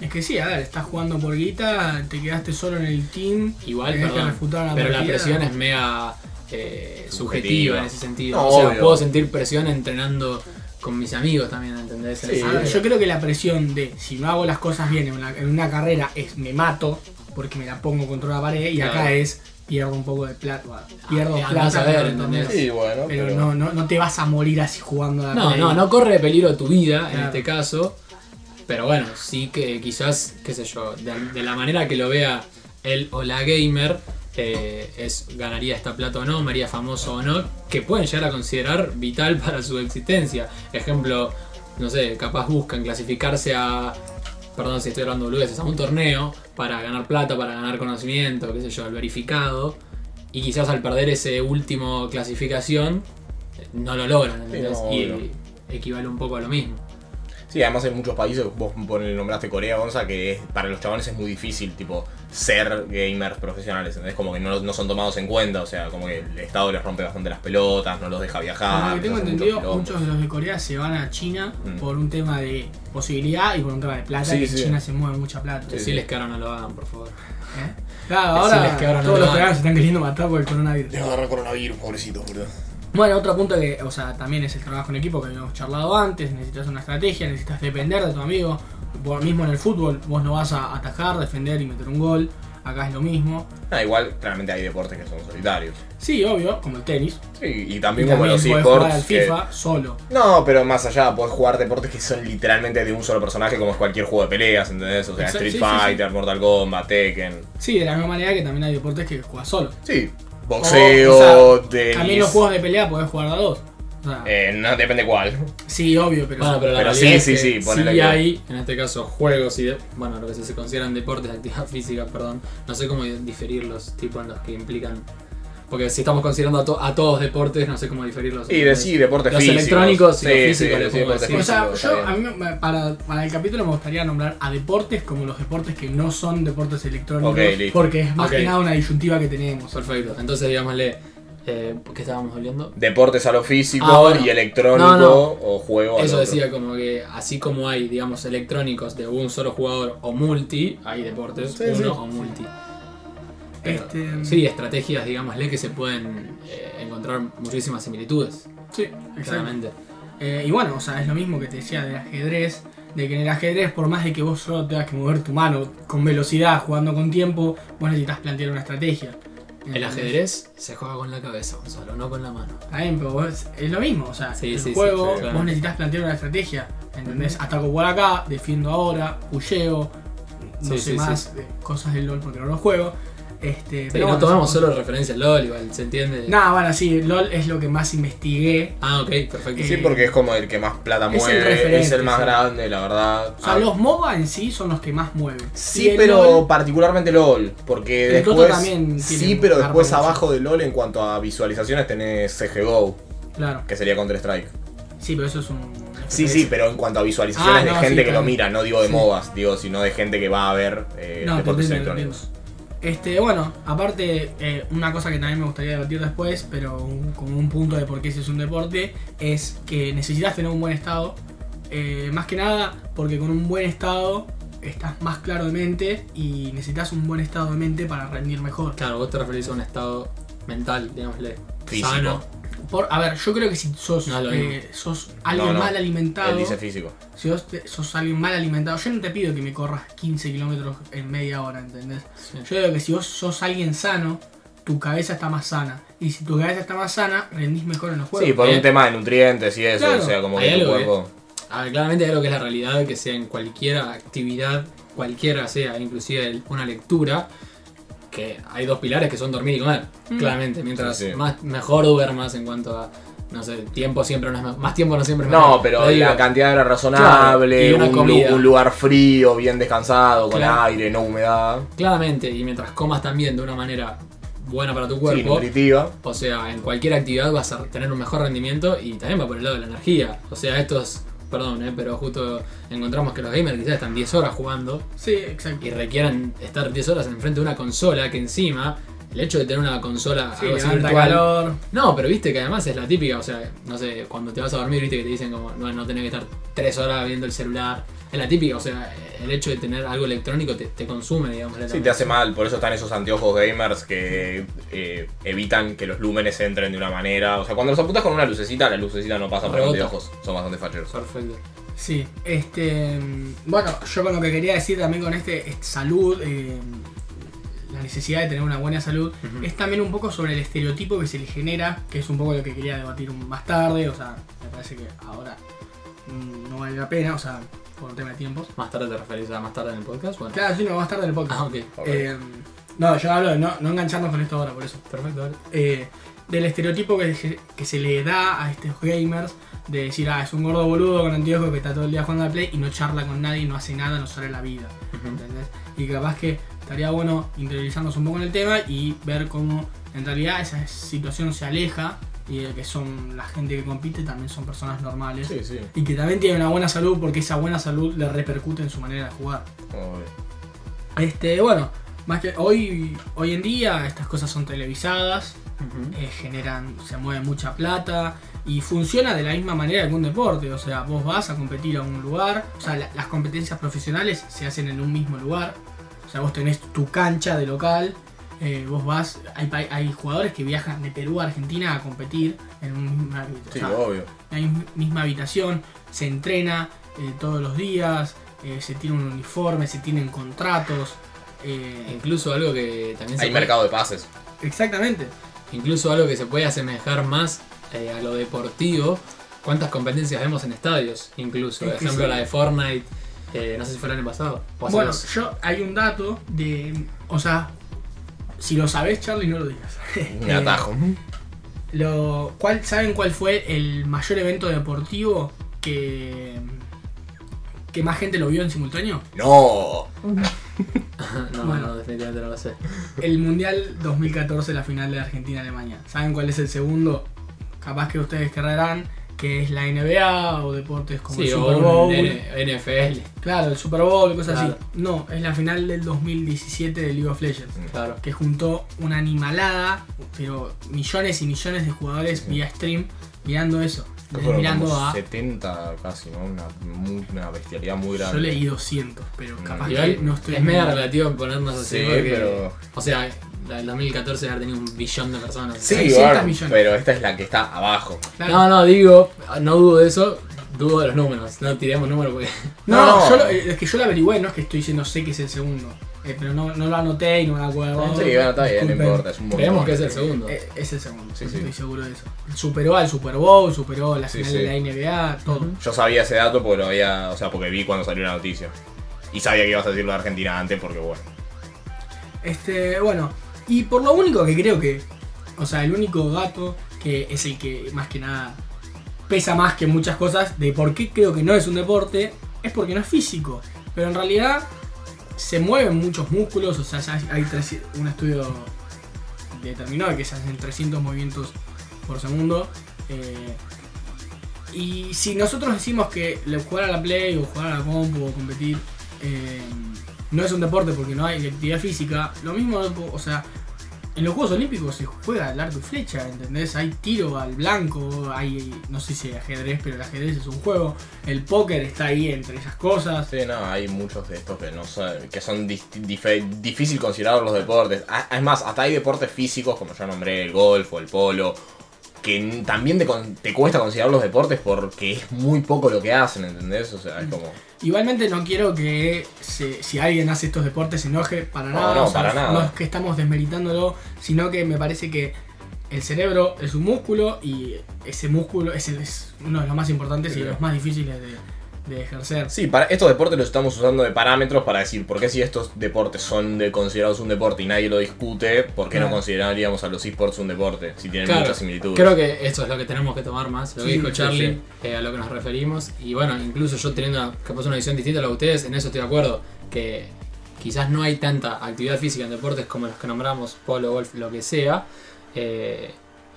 Speaker 3: Es que sí, a ver, estás jugando por guita, te quedaste solo en el team.
Speaker 1: Igual, perdón, pero la presión es mega eh, subjetiva
Speaker 2: Subjetiva.
Speaker 1: en ese sentido.
Speaker 2: No,
Speaker 1: o sea,
Speaker 2: obvio.
Speaker 1: puedo sentir presión entrenando con mis amigos también, ¿entendés?
Speaker 2: Sí.
Speaker 3: Yo creo que la presión de si no hago las cosas bien en una, en una carrera es me mato porque me la pongo contra la pared y
Speaker 1: Claro.
Speaker 3: acá es pierdo un poco de plata. bueno, pierdo
Speaker 1: Ah,
Speaker 3: plata.
Speaker 1: a ver,
Speaker 3: pero
Speaker 1: ¿entendés?
Speaker 3: no-
Speaker 2: Sí, bueno,
Speaker 3: Pero no, no, no te vas a morir así jugando a la
Speaker 1: No,
Speaker 3: Play.
Speaker 1: no, no corre peligro tu vida en este caso. Pero bueno, sí que quizás, qué sé yo, de, de la manera que lo vea él o la gamer, eh, es ganaría esta plata o no, me haría famoso o no, que pueden llegar a considerar vital para su existencia. Ejemplo, no sé, capaz buscan clasificarse a, perdón si estoy hablando de boludeces, a un torneo para ganar plata, para ganar conocimiento, qué sé yo, el verificado. Y quizás al perder ese último clasificación, no lo logran, ¿entendés?
Speaker 2: no,
Speaker 1: y equivale un poco a lo mismo.
Speaker 2: Sí, además hay muchos países, vos nombraste Corea, Gonza, que es- para los chavales es muy difícil, tipo, ser gamers profesionales, ¿entendés? Como que no, no son tomados en cuenta, o sea, como que el Estado les rompe bastante las pelotas, no los deja viajar.
Speaker 3: lo que tengo
Speaker 2: les
Speaker 3: entendido,
Speaker 2: muchos
Speaker 3: de los de Corea se van a China
Speaker 2: Mm.
Speaker 3: por un tema de posibilidad y por un tema de plata.
Speaker 2: Sí,
Speaker 3: que
Speaker 2: sí.
Speaker 3: China se mueve mucha plata.
Speaker 2: Sí,
Speaker 1: Decirles que ahora no lo hagan, por favor.
Speaker 3: ¿Eh? Claro, ahora,
Speaker 1: que ahora no
Speaker 3: todos
Speaker 1: lo
Speaker 3: los coreanos se están queriendo matar por el coronavirus.
Speaker 2: Les agarrar coronavirus, pobrecitos, boludo.
Speaker 3: Bueno, otro punto que, o sea, también es el trabajo en equipo que habíamos charlado antes, necesitas una estrategia, necesitas depender de tu amigo. Vos mismo en el fútbol, vos no vas a atajar, defender y meter un gol. Acá es lo mismo.
Speaker 2: Ah, igual, claramente hay deportes que son solitarios.
Speaker 3: Sí, obvio, como el tenis.
Speaker 2: Sí, y
Speaker 3: Y
Speaker 2: también como
Speaker 3: también
Speaker 2: los
Speaker 3: podés jugar al
Speaker 2: esports. que-
Speaker 3: FIFA solo.
Speaker 2: No, pero más allá, podés jugar deportes que son literalmente de un solo personaje, como es cualquier juego de peleas, ¿entendés? O sea,
Speaker 3: Exacto,
Speaker 2: Street
Speaker 3: sí, sí, sí.
Speaker 2: Fighter, Mortal Kombat, Tekken.
Speaker 3: Sí, de la misma manera que también hay deportes que juegas solo.
Speaker 2: Sí, boxeo,
Speaker 3: O- o sea,
Speaker 2: tenis.
Speaker 3: También los juegos de pelea podés jugar a dos.
Speaker 2: Eh, no, depende cuál.
Speaker 3: sí, obvio, pero.
Speaker 1: Bueno, pero la
Speaker 2: Pero sí,
Speaker 1: es
Speaker 2: sí,
Speaker 1: que
Speaker 2: sí, ponele
Speaker 1: sí hay, en este caso, juegos y, de- bueno, lo que se consideran deportes de actividad física, perdón. No sé cómo diferirlos, tipo en los que implican... Porque si estamos considerando a, to- a todos deportes, no sé cómo diferirlos.
Speaker 2: Y de sí, deportes
Speaker 1: Los
Speaker 2: físicos.
Speaker 1: electrónicos y los
Speaker 2: Sí,
Speaker 1: físicos,
Speaker 2: sí, sí, deportes.
Speaker 3: O sea, yo, a mí para, para el capítulo me gustaría nombrar a deportes como los deportes que no son deportes electrónicos.
Speaker 2: Ok, listo.
Speaker 3: porque es más
Speaker 1: Ok.
Speaker 3: que nada una disyuntiva que tenemos.
Speaker 1: Perfecto. Entonces, digámosle, eh, ¿qué estábamos hablando?
Speaker 2: Deportes a lo físico
Speaker 1: Ah, bueno.
Speaker 2: y electrónico
Speaker 1: No, no.
Speaker 2: o juego
Speaker 1: Eso
Speaker 2: otro.
Speaker 1: decía como que así como hay, digamos, electrónicos de un solo jugador o multi, hay deportes
Speaker 2: Sí,
Speaker 1: uno
Speaker 2: sí.
Speaker 1: o multi.
Speaker 3: Este-
Speaker 1: Sí, estrategias, digámosle, que se pueden eh, encontrar muchísimas similitudes,
Speaker 3: Sí, exacto.
Speaker 1: claramente.
Speaker 3: Eh, y bueno, o sea, es lo mismo que te decía del ajedrez. De que en el ajedrez, por más de que vos solo tengas que mover tu mano con velocidad, jugando con tiempo, vos necesitas plantear una estrategia.
Speaker 1: El ajedrez se juega con la cabeza, Gonzalo, no con la mano.
Speaker 3: Está bien, pero vos- es lo mismo, o sea,
Speaker 1: Sí,
Speaker 3: el
Speaker 1: sí, sí,
Speaker 3: juego, vos necesitas plantear una estrategia, ¿entendés? Ataco por acá, defiendo ahora, huyeo, no
Speaker 1: Sí,
Speaker 3: sé
Speaker 1: sí,
Speaker 3: más eh, cosas del LOL porque no lo juego. Este,
Speaker 1: Sí,
Speaker 3: pero
Speaker 1: no
Speaker 3: bueno,
Speaker 1: tomamos solo referencia al LOL, igual, ¿se entiende?
Speaker 3: Nada, bueno, sí, LOL es lo que más investigué.
Speaker 1: Ah, ok, perfecto.
Speaker 2: Sí,
Speaker 3: Eh,
Speaker 2: porque es como el que más plata
Speaker 3: es el
Speaker 2: mueve, es el más
Speaker 3: sí.
Speaker 2: grande, la verdad.
Speaker 3: O sea,
Speaker 2: Ah,
Speaker 3: los MOBA en sí son los que más mueven.
Speaker 2: Sí, pero
Speaker 3: LOL,
Speaker 2: particularmente LOL, porque
Speaker 3: El
Speaker 2: después
Speaker 3: también
Speaker 2: sí, pero después abajo de LOL en cuanto a visualizaciones tenés CGGO,
Speaker 3: Claro,
Speaker 2: que sería Counter Strike.
Speaker 3: sí, pero eso es un.
Speaker 2: Sí, sí, pero en cuanto a visualizaciones
Speaker 3: Ah,
Speaker 2: de
Speaker 3: no,
Speaker 2: gente
Speaker 3: sí,
Speaker 2: que lo mira, no digo de
Speaker 3: Sí.
Speaker 2: MOBAs, digo, sino de gente que va a ver eh,
Speaker 3: No, te
Speaker 2: deportes electrónicos.
Speaker 3: Este, bueno, aparte, eh, una cosa que también me gustaría debatir después, pero un- como un punto de por qué ese es un deporte, es que necesitas tener un buen estado. eh, más que nada, porque con un buen estado estás más claro de mente y necesitas un buen estado de mente para rendir mejor.
Speaker 1: Claro, vos te referís a un estado mental, digámosle,
Speaker 2: Físico.
Speaker 1: sano.
Speaker 3: Por, a ver, yo creo que si sos,
Speaker 1: No
Speaker 3: eh, sos alguien
Speaker 2: No, no.
Speaker 3: mal alimentado,
Speaker 2: Él dice físico.
Speaker 3: si vos te- sos alguien mal alimentado, yo no te pido que me corras 15 kilómetros en media hora, ¿entendés?
Speaker 1: Sí.
Speaker 3: Yo digo que si vos sos alguien sano, tu cabeza está más sana. Y si tu cabeza está más sana, rendís mejor en los juegos.
Speaker 2: Sí, por
Speaker 1: Eh,
Speaker 2: un tema de nutrientes y eso,
Speaker 3: claro.
Speaker 2: o sea, como que tu
Speaker 1: algo que-
Speaker 2: cuerpo...
Speaker 1: A ver, claramente hay algo que es la realidad, que sea en cualquier actividad, cualquiera sea, inclusive una lectura, que hay dos pilares que son dormir y comer,
Speaker 3: Mm.
Speaker 1: claramente. Mientras
Speaker 2: Sí, sí.
Speaker 1: más mejor duermas en cuanto a, no sé, tiempo siempre no es más tiempo no siempre es
Speaker 2: No,
Speaker 1: mejor.
Speaker 2: pero
Speaker 1: digo,
Speaker 2: la cantidad era razonable,
Speaker 1: Claro, y una
Speaker 2: un, lu-
Speaker 1: comida.
Speaker 2: un lugar frío, bien descansado, con
Speaker 1: Claro.
Speaker 2: aire, no humedad.
Speaker 1: Claramente, y mientras comas también de una manera buena para tu
Speaker 2: Sí,
Speaker 1: cuerpo,
Speaker 2: nutritiva.
Speaker 1: o sea, en cualquier actividad vas a tener un mejor rendimiento y también va por el lado de la energía. O sea, estos, perdón, eh, pero justo encontramos que los gamers quizás están 10 horas jugando
Speaker 3: Sí, exacto.
Speaker 1: y requieran estar 10 horas enfrente de una consola que encima, el hecho de tener una consola
Speaker 3: Sí,
Speaker 1: algo así
Speaker 3: levanta
Speaker 1: virtual-
Speaker 3: calor.
Speaker 1: No, pero viste que además es la típica, o sea, no sé, cuando te vas a dormir, viste que te dicen como, no, no tenés que estar 3 horas viendo el celular. Es la típica, o sea, el hecho de tener algo electrónico te, te consume, digamos.
Speaker 2: Sí, te hace mal, por eso están esos anteojos gamers que eh, evitan que los lúmenes entren de una manera. O sea, cuando los apuntas con una lucecita, la lucecita no pasa por los
Speaker 1: Rebota.
Speaker 2: anteojos. Son bastante facheros.
Speaker 1: Perfecto.
Speaker 3: Sí, este. mm, Bueno, yo con lo que quería decir también con este es salud, eh, la necesidad de tener una buena salud, es también un poco sobre el estereotipo que se le genera, que es un poco lo que quería debatir más tarde, o sea, me parece que ahora no vale la pena, o sea, por un tema de tiempos.
Speaker 1: Más tarde te referís a más tarde en el podcast. Bueno.
Speaker 3: Claro, sí, no, más tarde en el podcast.
Speaker 1: Ah, ok.
Speaker 3: Eh, no, yo hablo de no, no engancharnos con esto ahora, por eso.
Speaker 1: Perfecto,
Speaker 3: eh, del estereotipo que se, que se le da a estos gamers de decir, ah, es un gordo boludo con anteojos que está todo el día jugando al play y no charla con nadie, no hace nada, no sale la vida. ¿entendés? Y capaz que estaría bueno interiorizarnos un poco en el tema y ver cómo en realidad esa situación se aleja y de que son la gente que compite también son personas normales
Speaker 2: Sí, sí.
Speaker 3: y que también tienen una buena salud porque esa buena salud le repercute en su manera de jugar.
Speaker 2: Obvio.
Speaker 3: Este, bueno, más que hoy, hoy en día estas cosas son televisadas, eh, generan, se mueve mucha plata y funciona de la misma manera que un deporte. O sea, vos vas a competir a un lugar, o sea, la- las competencias profesionales se hacen en un mismo lugar. O sea, vos tenés tu cancha de local Eh, vos vas, hay, pa- hay jugadores que viajan de Perú a Argentina a competir en una misma,
Speaker 2: Sí,
Speaker 3: o sea,
Speaker 2: obvio.
Speaker 3: en la misma habitación, se entrena eh, todos los días, eh, se tiene un uniforme, se tienen contratos. eh,
Speaker 1: Incluso algo que también se
Speaker 2: Hay
Speaker 1: puede-
Speaker 2: mercado de pases.
Speaker 3: exactamente.
Speaker 1: incluso algo que se puede asemejar más eh, a lo deportivo. ¿Cuántas competencias vemos en estadios? Incluso, por ejemplo,
Speaker 3: sí.
Speaker 1: la de Fortnite, eh, no sé si fue el año pasado. o hace
Speaker 3: Bueno,
Speaker 1: dos.
Speaker 3: yo hay un dato de, o sea, si lo sabés, Charlie, no lo digas.
Speaker 2: Me
Speaker 3: Eh,
Speaker 2: atajo.
Speaker 3: Lo, ¿cuál, ¿Saben cuál fue el mayor evento deportivo que, que más gente lo vio en simultáneo?
Speaker 2: No.
Speaker 1: no,
Speaker 3: bueno.
Speaker 1: no, definitivamente no lo sé.
Speaker 3: El Mundial 2014, la final de Argentina-Alemania. ¿Saben cuál es el segundo? Capaz que ustedes querrán que es la NBA o deportes como
Speaker 1: Sí,
Speaker 3: el Super Bowl.
Speaker 1: NFL,
Speaker 3: Claro, el Super Bowl, cosas
Speaker 1: Claro.
Speaker 3: así. No, es la final del 2017 de League of Legends.
Speaker 1: claro.
Speaker 3: que juntó una animalada, pero millones y millones de jugadores vía stream mirando eso. Mirando a.
Speaker 2: 70 casi, ¿no? Una, bestialidad muy grande.
Speaker 3: Yo leí 200, pero capaz
Speaker 1: Igual
Speaker 3: que no estoy.
Speaker 1: es media relativo ponernos así
Speaker 2: Sí,
Speaker 1: porque,
Speaker 2: pero-
Speaker 1: o sea, la del 2014 haber tenido un billón de personas.
Speaker 2: Sí,
Speaker 3: 600
Speaker 2: bueno,
Speaker 3: millones.
Speaker 2: pero esta es la que está abajo.
Speaker 3: Claro.
Speaker 1: No, no, digo, no dudo de eso, dudo de los números. No tiremos números porque.
Speaker 3: No,
Speaker 2: No.
Speaker 3: yo lo- es que yo lo averigüé, no es que estoy diciendo sé que es el segundo. Eh, pero no, no lo anoté y no me acuerdo.
Speaker 2: Sí, bueno, está bien, no importa. Es un.
Speaker 1: Creemos que es el segundo.
Speaker 3: Eh, es el segundo,
Speaker 2: Sí,
Speaker 3: estoy seguro de eso. Superó al Super Bowl, superó la
Speaker 2: Sí,
Speaker 3: final
Speaker 2: sí.
Speaker 3: de la NBA, todo.
Speaker 2: Yo sabía ese dato porque lo había, o sea, porque vi cuando salió la noticia. Y sabía que ibas a decirlo de Argentina antes porque bueno.
Speaker 3: Este, bueno, y por lo único que creo que, o sea, el único dato que es el que más que nada pesa más que muchas cosas de por qué creo que no es un deporte, es porque no es físico. Pero en realidad se mueven muchos músculos, o sea, ya hay un estudio determinó que se hacen 300 movimientos por segundo. eh, y si nosotros decimos que jugar a la Play o jugar a la compu o competir eh, no es un deporte porque no hay actividad física, lo mismo, o sea, en los Juegos Olímpicos se juega al arco y flecha, ¿entendés? Hay tiro al blanco, hay, no sé si hay ajedrez, pero el ajedrez es un juego, el póker está ahí entre esas cosas.
Speaker 2: Sí, no, hay muchos de estos que no son, que son difícil los deportes. Es más, hasta hay deportes físicos, como ya nombré, el golf o el polo, que también te, te cuesta considerar los deportes porque es muy poco lo que hacen, ¿entendés? O sea, es como...
Speaker 3: Igualmente no quiero que se- si alguien hace estos deportes se enoje para
Speaker 2: No,
Speaker 3: nada.
Speaker 2: no,
Speaker 3: o sea,
Speaker 2: para nada.
Speaker 3: No es que estamos desmeritándolo, sino que me parece que el cerebro es un músculo y ese músculo es, el- es uno de los más importantes y de los más difíciles de, de ejercer.
Speaker 2: Sí, para estos deportes los estamos usando de parámetros para decir por qué si estos deportes son de, considerados un deporte y nadie lo discute, ¿por qué no consideraríamos a los esports un deporte? Si tienen
Speaker 1: Claro,
Speaker 2: muchas similitudes.
Speaker 1: Creo que eso es lo que tenemos que tomar más, lo que
Speaker 3: Sí,
Speaker 1: dijo
Speaker 3: sí,
Speaker 1: Charlie,
Speaker 2: sí.
Speaker 1: eh, a lo que nos referimos. Y bueno, incluso yo teniendo una- capaz una visión distinta a la de ustedes, en eso estoy de acuerdo, que quizás no hay tanta actividad física en deportes como los que nombramos, polo, golf, lo que sea, eh,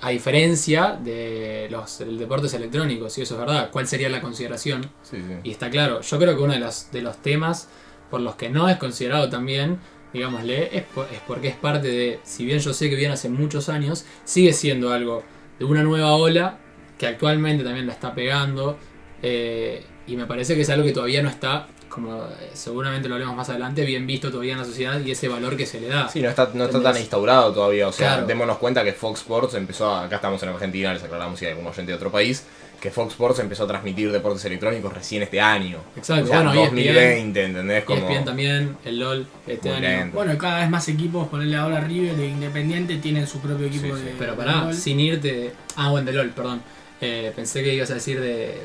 Speaker 1: a diferencia de los deportes electrónicos, y eso es verdad, ¿cuál sería la consideración?
Speaker 2: Sí, sí.
Speaker 1: Y está claro, yo creo que uno de los, de los temas por los que no es considerado también, digámosle, es, por- es porque es parte de, si bien yo sé que viene hace muchos años, sigue siendo algo de una nueva ola que actualmente también la está pegando. eh, y me parece que es algo que todavía no está, como eh, seguramente lo haremos más adelante, bien visto todavía en la sociedad y ese valor que se le da.
Speaker 2: Sí, no está, no está tan instaurado todavía. O sea,
Speaker 1: Claro.
Speaker 2: démonos cuenta que Fox Sports empezó, a- acá estamos en Argentina, les aclaramos si hay algún oyente de otro país, que Fox Sports empezó a transmitir deportes electrónicos recién este año.
Speaker 1: Exacto,
Speaker 2: O sea,
Speaker 1: bueno, ESPN,
Speaker 2: 2020, ¿entendés? Como...
Speaker 1: ESPN también, el LOL, este
Speaker 2: Muy
Speaker 1: año.
Speaker 2: lento.
Speaker 3: Bueno, cada vez más equipos, ponerle ahora River de Independiente, tienen su propio equipo
Speaker 2: Sí, sí.
Speaker 3: de.
Speaker 1: Pero pará,
Speaker 3: LOL.
Speaker 1: sin irte. Ah, bueno, de LOL, perdón. Eh, pensé que ibas a decir de,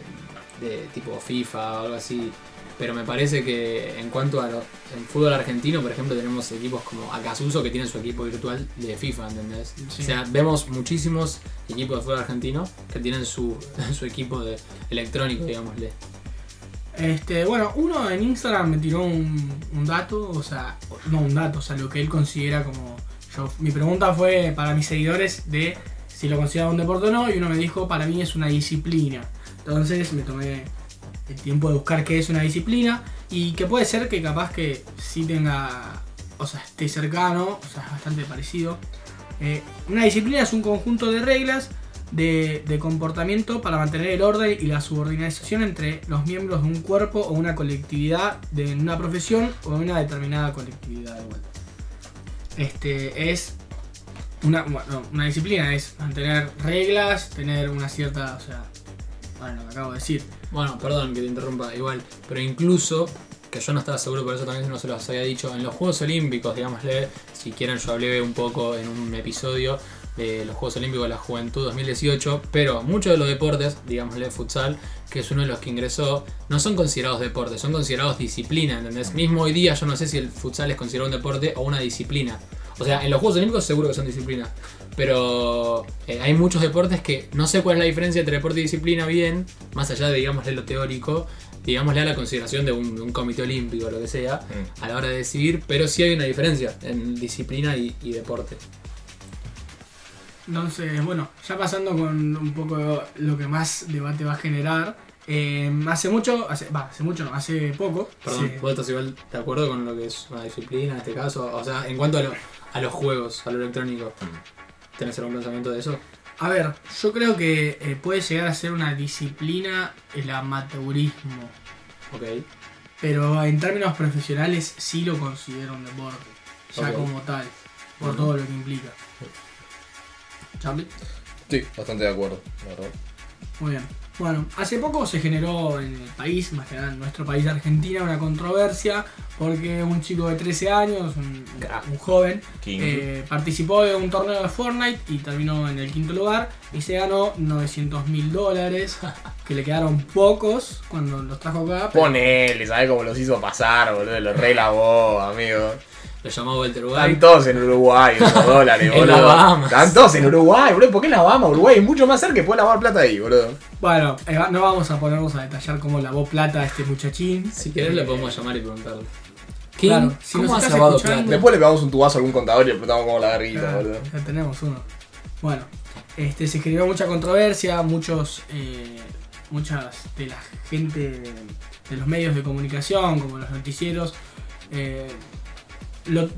Speaker 1: de tipo FIFA o algo así. Pero me parece que en cuanto a lo, en fútbol argentino, por ejemplo, tenemos equipos como Acasuso que tienen su equipo virtual de FIFA, ¿entendés?
Speaker 3: Sí.
Speaker 1: O sea, vemos muchísimos equipos de fútbol argentino que tienen su, su equipo de electrónico, digámosle.
Speaker 3: Este, bueno, uno en Instagram me tiró un, un dato, o sea, no un dato, o sea, lo que él considera como. Yo, mi pregunta fue para mis seguidores de si lo considera un deporte o no, y uno me dijo, para mí es una disciplina. Entonces me tomé el tiempo de buscar qué es una disciplina y que puede ser que capaz que sí tenga, o sea, esté cercano, o sea, es bastante parecido. Eh, una disciplina es un conjunto de reglas de, comportamiento para mantener el orden y la subordinación entre los miembros de un cuerpo o una colectividad de una profesión o una determinada colectividad este, es una, bueno, una disciplina, es mantener reglas, tener una cierta, o sea, bueno, lo que acabo de decir.
Speaker 1: Bueno, perdón que te interrumpa, igual, pero incluso, que yo no estaba seguro, por eso también no se los había dicho, en los Juegos Olímpicos, digámosle, si quieren yo hablé un poco en un episodio de los Juegos Olímpicos de la Juventud 2018, pero muchos de los deportes, digámosle futsal, que es uno de los que ingresó, no son considerados deportes, son considerados disciplina, ¿entendés? Mismo hoy día yo no sé si el futsal es considerado un deporte o una disciplina. O sea, en los Juegos Olímpicos seguro que son disciplina. Pero eh, hay muchos deportes que no sé cuál es la diferencia entre deporte y disciplina bien, más allá de, digámosle, lo teórico, digámosle a la consideración de un, de un comité olímpico o lo que sea,
Speaker 2: Mm.
Speaker 1: a la hora de decidir, pero sí hay una diferencia en disciplina y, y deporte.
Speaker 3: Entonces, bueno, ya pasando con un poco lo que más debate va a generar. eh, hace mucho, hace, va, hace mucho no, hace poco.
Speaker 1: Perdón,
Speaker 3: se-
Speaker 1: ¿vos estás igual de acuerdo con lo que es una disciplina en este caso? O sea, en cuanto a, lo- a los juegos, a lo electrónico, ¿tenés algún pensamiento de eso?
Speaker 3: A ver, yo creo que eh, puede llegar a ser una disciplina el amateurismo.
Speaker 1: Ok.
Speaker 3: Pero en términos profesionales sí lo considero un deporte. Ya como tal. Por todo lo que implica. Charlie.
Speaker 2: Sí, bastante de acuerdo, la verdad.
Speaker 3: Muy bien. Bueno, hace poco se generó en el país, más que nada en nuestro país Argentina, una controversia porque un chico de 13 años, un, un joven, eh, participó de un torneo de Fortnite y terminó en el quinto lugar y se ganó 900 mil dólares, que le quedaron pocos cuando los trajo acá. pero-
Speaker 2: Ponele, ¿sabes cómo los hizo pasar, boludo? Los relavó, amigo.
Speaker 1: Lo llamó Walter White.
Speaker 2: Están todos en Uruguay, esos dólares,
Speaker 1: En
Speaker 2: boludo.
Speaker 1: las Bahamas.
Speaker 2: Están todos en Uruguay, boludo. ¿Por qué en las Bahamas? Uruguay es mucho más cerca que puede lavar plata ahí, boludo.
Speaker 3: Bueno, eh, no vamos a ponernos a detallar cómo lavó plata este muchachín.
Speaker 1: Si querés le podemos llamar y preguntarle.
Speaker 3: Claro, si
Speaker 1: ¿Cómo
Speaker 3: nos
Speaker 1: has
Speaker 3: estás
Speaker 1: lavado
Speaker 3: escuchando-
Speaker 1: plata?
Speaker 2: Después le pegamos un tubazo a algún contador y le preguntamos cómo la
Speaker 3: Claro,
Speaker 2: boludo.
Speaker 3: ya tenemos uno. Bueno, este, se generó mucha controversia, muchos, eh, muchas de la gente de los medios de comunicación, como los noticieros, eh, lo-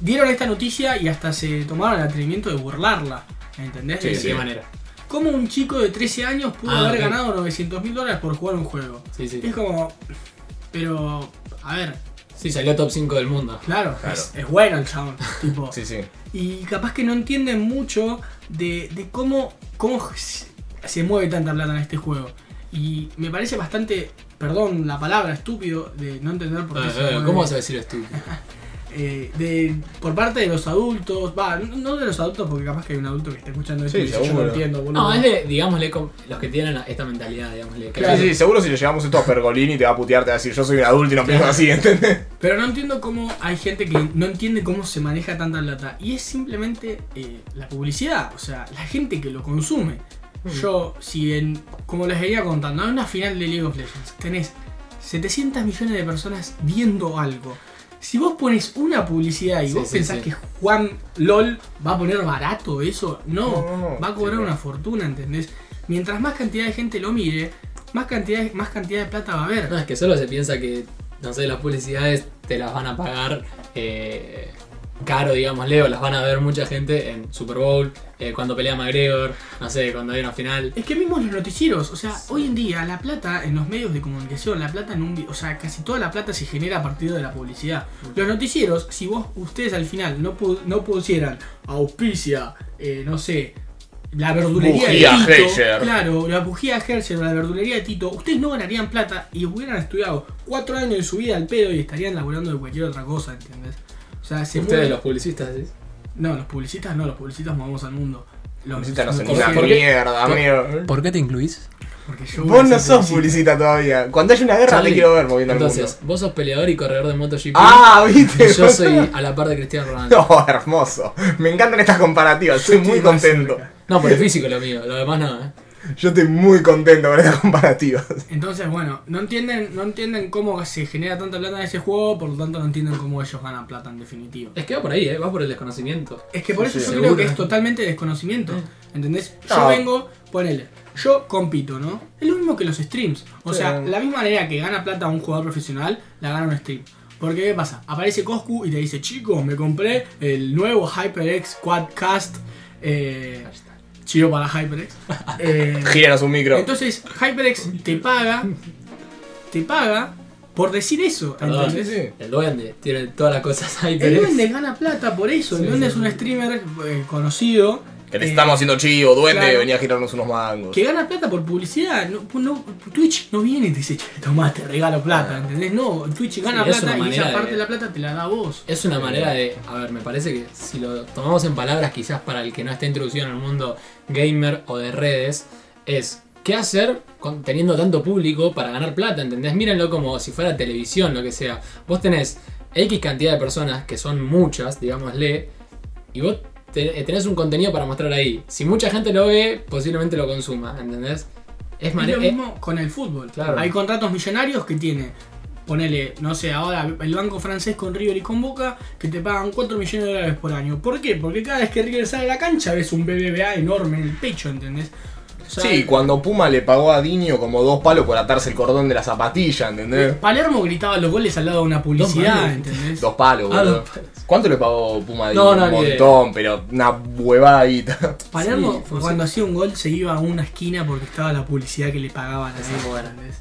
Speaker 3: dieron esta noticia y hasta se tomaron el atrevimiento de burlarla. ¿Entendés?
Speaker 1: Sí, ¿de qué manera?
Speaker 3: ¿Cómo un chico de 13 años pudo
Speaker 1: Ah,
Speaker 3: haber
Speaker 1: ok.
Speaker 3: ganado 900 mil dólares por jugar un juego?
Speaker 1: Sí, sí.
Speaker 3: Es como. Pero. A ver,
Speaker 1: Sí, salió top 5 del mundo.
Speaker 3: claro,
Speaker 2: Claro.
Speaker 3: Es, es bueno el chabón. tipo,
Speaker 2: Sí, sí.
Speaker 3: y capaz que no entienden mucho de, de cómo, cómo se se mueve tanta plata en este juego. Y me parece bastante, perdón la palabra, estúpido de no entender por qué
Speaker 1: Eh,
Speaker 3: se
Speaker 1: eh,
Speaker 3: mueve,
Speaker 1: ¿Cómo vas a decir estúpido?
Speaker 3: eh, de, por parte de los adultos, va, no de los adultos porque capaz que hay un adulto que está escuchando esto
Speaker 2: Sí,
Speaker 3: y dice, yo no
Speaker 2: seguro.
Speaker 3: entiendo, boludo.
Speaker 1: No, es de, digámosle, los que tienen esta mentalidad, digámosle.
Speaker 3: Claro.
Speaker 2: Sí, sí, seguro si le llevamos esto a Pergolini te va a putear, te va a decir yo soy un adulto y no pienso así, ¿entendés?
Speaker 3: Pero no entiendo cómo hay gente que no entiende cómo se maneja tanta plata. Y es simplemente eh, la publicidad, o sea, la gente que lo consume. Yo, si en, como les venía contando, hay una final de League of Legends, tenés 700 millones de personas viendo algo. Si vos pones una publicidad y
Speaker 1: Sí,
Speaker 3: vos
Speaker 1: sí,
Speaker 3: pensás
Speaker 1: sí.
Speaker 3: que Juan LOL va a poner barato eso, no,
Speaker 2: No, no, no.
Speaker 3: va a cobrar una fortuna, ¿entendés? Mientras más cantidad de gente lo mire, más cantidad, más cantidad de plata va a haber.
Speaker 1: No, es que solo se piensa que, no sé, las publicidades te las van a pagar eh, caro, digámosle, o las van a ver mucha gente en Super Bowl, eh, cuando pelea McGregor, no sé, cuando hay una final.
Speaker 3: Es que mismo los noticieros, o sea, hoy en día la plata en los medios de comunicación, la plata en un o sea, casi toda la plata se genera a partir de la publicidad. Los noticieros, si vos ustedes al final no, pu- no pusieran auspicia, eh, no sé, la verdulería
Speaker 2: Bujía
Speaker 3: de Tito, claro, la bujía Hercher o la verdulería de Tito, ustedes no ganarían plata y hubieran estudiado cuatro años de su vida al pedo y estarían laburando de cualquier otra cosa, ¿entendés? O sea, se
Speaker 1: Ustedes,
Speaker 3: mueve-
Speaker 1: los publicistas, ¿sí?
Speaker 3: No, los publicistas no, los publicistas movemos al mundo. Los
Speaker 2: Publicita no
Speaker 3: porque-
Speaker 2: una
Speaker 1: ¿Por qué?
Speaker 2: mierda, amigo.
Speaker 1: ¿Por qué te incluís?
Speaker 3: porque yo
Speaker 2: Vos no sos
Speaker 3: publicista.
Speaker 2: todavía. Cuando hay una guerra
Speaker 1: Charlie,
Speaker 2: te quiero ver moviendo el
Speaker 1: Entonces,
Speaker 2: mundo.
Speaker 1: vos sos peleador y corredor de MotoGP.
Speaker 2: Ah, viste.
Speaker 1: y yo soy a la par de Cristiano Ronaldo.
Speaker 2: No, hermoso. Me encantan estas comparativas. Estoy muy contento.
Speaker 1: No, por el físico lo mío, lo demás no, ¿eh?
Speaker 2: Yo estoy muy contento con estas comparativas.
Speaker 3: Entonces, bueno, no entienden, no entienden cómo se genera tanta plata en ese juego, por lo tanto no entienden cómo ellos ganan plata en definitiva.
Speaker 1: Es que va por ahí, ¿eh? Va por el desconocimiento.
Speaker 3: Es que por
Speaker 2: Sí,
Speaker 3: eso
Speaker 2: sí,
Speaker 3: yo
Speaker 1: seguro.
Speaker 3: creo que es totalmente desconocimiento. ¿Entendés? Yo
Speaker 2: No.
Speaker 3: vengo, ponele, yo compito, ¿no? Es lo mismo que los streams. O
Speaker 2: Sí.
Speaker 3: sea, la misma manera que gana plata un jugador profesional, la gana un stream. Porque ¿qué pasa? Aparece Coscu y te dice, chicos, me compré el nuevo HyperX Quadcast. Eh, chido para HyperX. Eh,
Speaker 2: Gíranos un micro.
Speaker 3: Entonces, HyperX te paga, te paga por decir eso,
Speaker 1: Perdón.
Speaker 3: ¿entendés?
Speaker 2: Sí, sí.
Speaker 1: El duende tiene todas las cosas ahí,
Speaker 3: El duende gana plata por eso,
Speaker 1: Sí,
Speaker 3: el duende
Speaker 1: sí,
Speaker 3: es un streamer eh, conocido.
Speaker 2: Que le
Speaker 3: eh,
Speaker 2: estamos haciendo chivo, duende,
Speaker 3: claro.
Speaker 2: venía a girarnos unos mangos.
Speaker 3: que gana plata por publicidad. No, no- Twitch no viene y te dice, che, tomá, te regalo plata, ¿entendés? No, Twitch gana
Speaker 1: Sí,
Speaker 3: plata y esa parte
Speaker 1: de-
Speaker 3: la plata te la da vos.
Speaker 1: es una manera de. A ver, me parece que si lo tomamos en palabras, quizás para el que no esté introducido en el mundo gamer o de redes, es qué hacer con- teniendo tanto público para ganar plata, ¿entendés? Mírenlo como si fuera televisión, lo que sea. Vos tenés X cantidad de personas, que son muchas, digámosle, y vos te- tenés un contenido para mostrar ahí. Si mucha gente lo ve, posiblemente lo consuma, ¿entendés? Es,
Speaker 3: Es lo
Speaker 1: eh,
Speaker 3: mismo con el fútbol.
Speaker 1: Claro.
Speaker 3: Hay contratos millonarios que tiene, ponele, no sé, ahora el banco francés con River y con Boca, que te pagan 4 millones de dólares por año. ¿Por qué? Porque cada vez que River sale a la cancha ves un BBVA enorme en el pecho, ¿entendés?
Speaker 2: Sí, cuando Puma le pagó a Diño como dos palos por atarse el cordón de la zapatilla, ¿entendés?
Speaker 3: Palermo gritaba los goles al lado de una publicidad,
Speaker 1: malos.
Speaker 3: ¿entendés?
Speaker 2: Dos palos,
Speaker 1: Ah, dos palos.
Speaker 2: ¿Cuánto le pagó Puma a Diño?
Speaker 1: No, no,
Speaker 2: un
Speaker 1: idea.
Speaker 2: montón, pero una huevadita.
Speaker 3: Palermo,
Speaker 1: Sí,
Speaker 3: cuando hacía un gol, se iba a una esquina porque estaba la publicidad que le pagaban a. ¿entendés?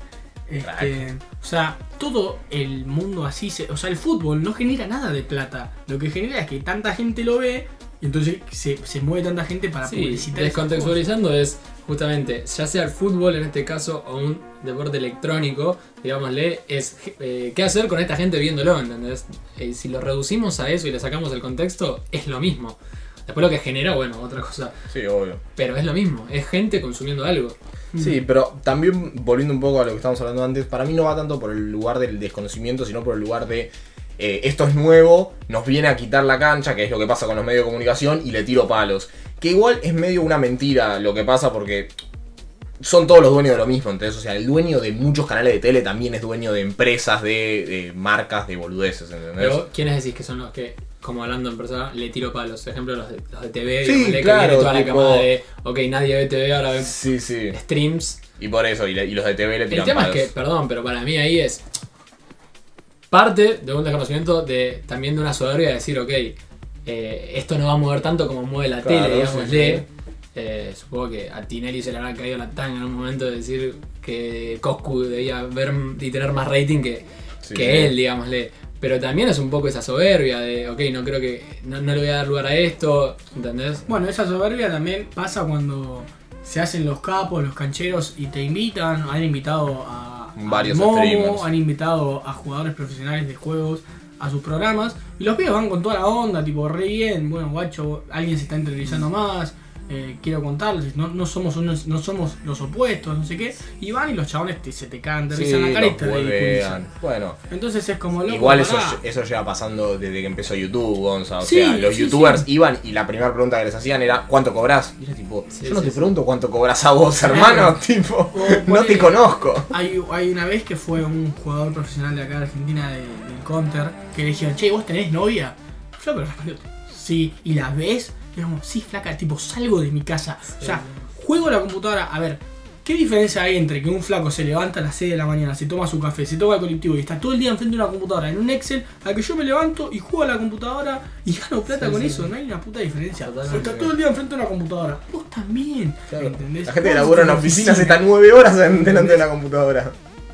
Speaker 3: Este, o sea, todo el mundo así, se, o sea, el fútbol no genera nada de plata. Lo que genera es que tanta gente lo ve entonces se, se mueve tanta gente para
Speaker 1: Sí,
Speaker 3: publicitar.
Speaker 1: descontextualizando es justamente, ya sea el fútbol en este caso o un deporte electrónico, digámosle, es eh, qué hacer con esta gente viéndolo, ¿entendés? Eh, si lo reducimos a eso y le sacamos el contexto, es lo mismo. Después lo que genera, bueno, otra cosa.
Speaker 2: Sí, obvio.
Speaker 1: Pero es lo mismo, es gente consumiendo algo.
Speaker 2: Sí, pero también volviendo un poco a lo que estábamos hablando antes, para mí no va tanto por el lugar del desconocimiento, sino por el lugar de eh, esto es nuevo, nos viene a quitar la cancha, que es lo que pasa con los medios de comunicación, y le tiro palos. Que igual es medio una mentira lo que pasa porque son todos los dueños de lo mismo, entonces, o sea, el dueño de muchos canales de tele también es dueño de empresas, de, de marcas, de boludeces, ¿entendés?
Speaker 1: Pero, ¿quiénes decís que son los que, como hablando en persona, le tiro palos? Por ejemplo, los de, los de TV,
Speaker 2: Sí,
Speaker 1: digámosle, que
Speaker 2: claro,
Speaker 1: toda la camada de, ok, nadie ve TV, ahora ve
Speaker 2: Sí, sí.
Speaker 1: streams.
Speaker 2: Y por eso, y, le- y los de TV le
Speaker 1: El
Speaker 2: tiran
Speaker 1: tema
Speaker 2: palos.
Speaker 1: es que, perdón, pero para mí ahí es parte de un desconocimiento de también de una soberbia de decir, ok, eh, esto no va a mover tanto como mueve la
Speaker 2: Claro,
Speaker 1: tele, digamos,
Speaker 2: sí,
Speaker 1: de.
Speaker 2: sí.
Speaker 1: eh, supongo que a Tinelli se le habrá caído la tanga en un momento de decir que Coscu debía ver y tener más rating que,
Speaker 2: Sí,
Speaker 1: que
Speaker 2: sí.
Speaker 1: él, digámosle. Pero también es un poco esa soberbia de, ok, no creo que. No, no le voy a dar lugar a esto, ¿entendés?
Speaker 3: Bueno, esa soberbia también pasa cuando se hacen los capos, los cancheros y te invitan. Han invitado a, a
Speaker 2: Varios
Speaker 3: Momo,
Speaker 2: streamers.
Speaker 3: han invitado a jugadores profesionales de juegos a sus programas. Y los pibes van con toda la onda, tipo, re bien. Bueno, guacho, alguien se está interiorizando más. Eh, quiero contarles, no, no somos unos, no somos los opuestos, no sé qué. Y van y los chabones te- se te cagan de
Speaker 2: Sí,
Speaker 3: la cara y te ridiculizan.
Speaker 2: Bueno,
Speaker 3: Entonces es como loco.
Speaker 2: Igual eso,
Speaker 3: pará.
Speaker 2: eso lleva pasando desde que empezó YouTube, Gonza. O
Speaker 3: Sí,
Speaker 2: sea, los
Speaker 3: sí,
Speaker 2: youtubers iban y la primera pregunta que les hacían era ¿cuánto cobras? Y era tipo, yo no te pregunto cuánto cobras a vos, hermano. tipo,
Speaker 3: O
Speaker 2: no te conozco.
Speaker 3: Hay, hay una vez que fue un jugador profesional de acá de Argentina de- del Counter que le dijeron, che, ¿vos tenés novia? Le respondió, sí, ¿y la ves? Como, sí, flaca, tipo, salgo de mi casa. O sea, juego a la computadora. A ver, ¿qué diferencia hay entre que un flaco se levanta a las 6 de la mañana, se toma su café, se toma el colectivo y está todo el día enfrente de una computadora en un Excel, a que yo me levanto y juego a la computadora y gano plata
Speaker 1: Sí,
Speaker 3: con
Speaker 1: sí,
Speaker 3: eso? No hay una puta diferencia.
Speaker 1: Totalmente.
Speaker 3: Está todo el día enfrente de una computadora. Vos también, ¿entendés?
Speaker 2: La gente que labura en
Speaker 3: la
Speaker 2: oficinas
Speaker 3: oficina.
Speaker 2: está nueve horas en- delante de la computadora.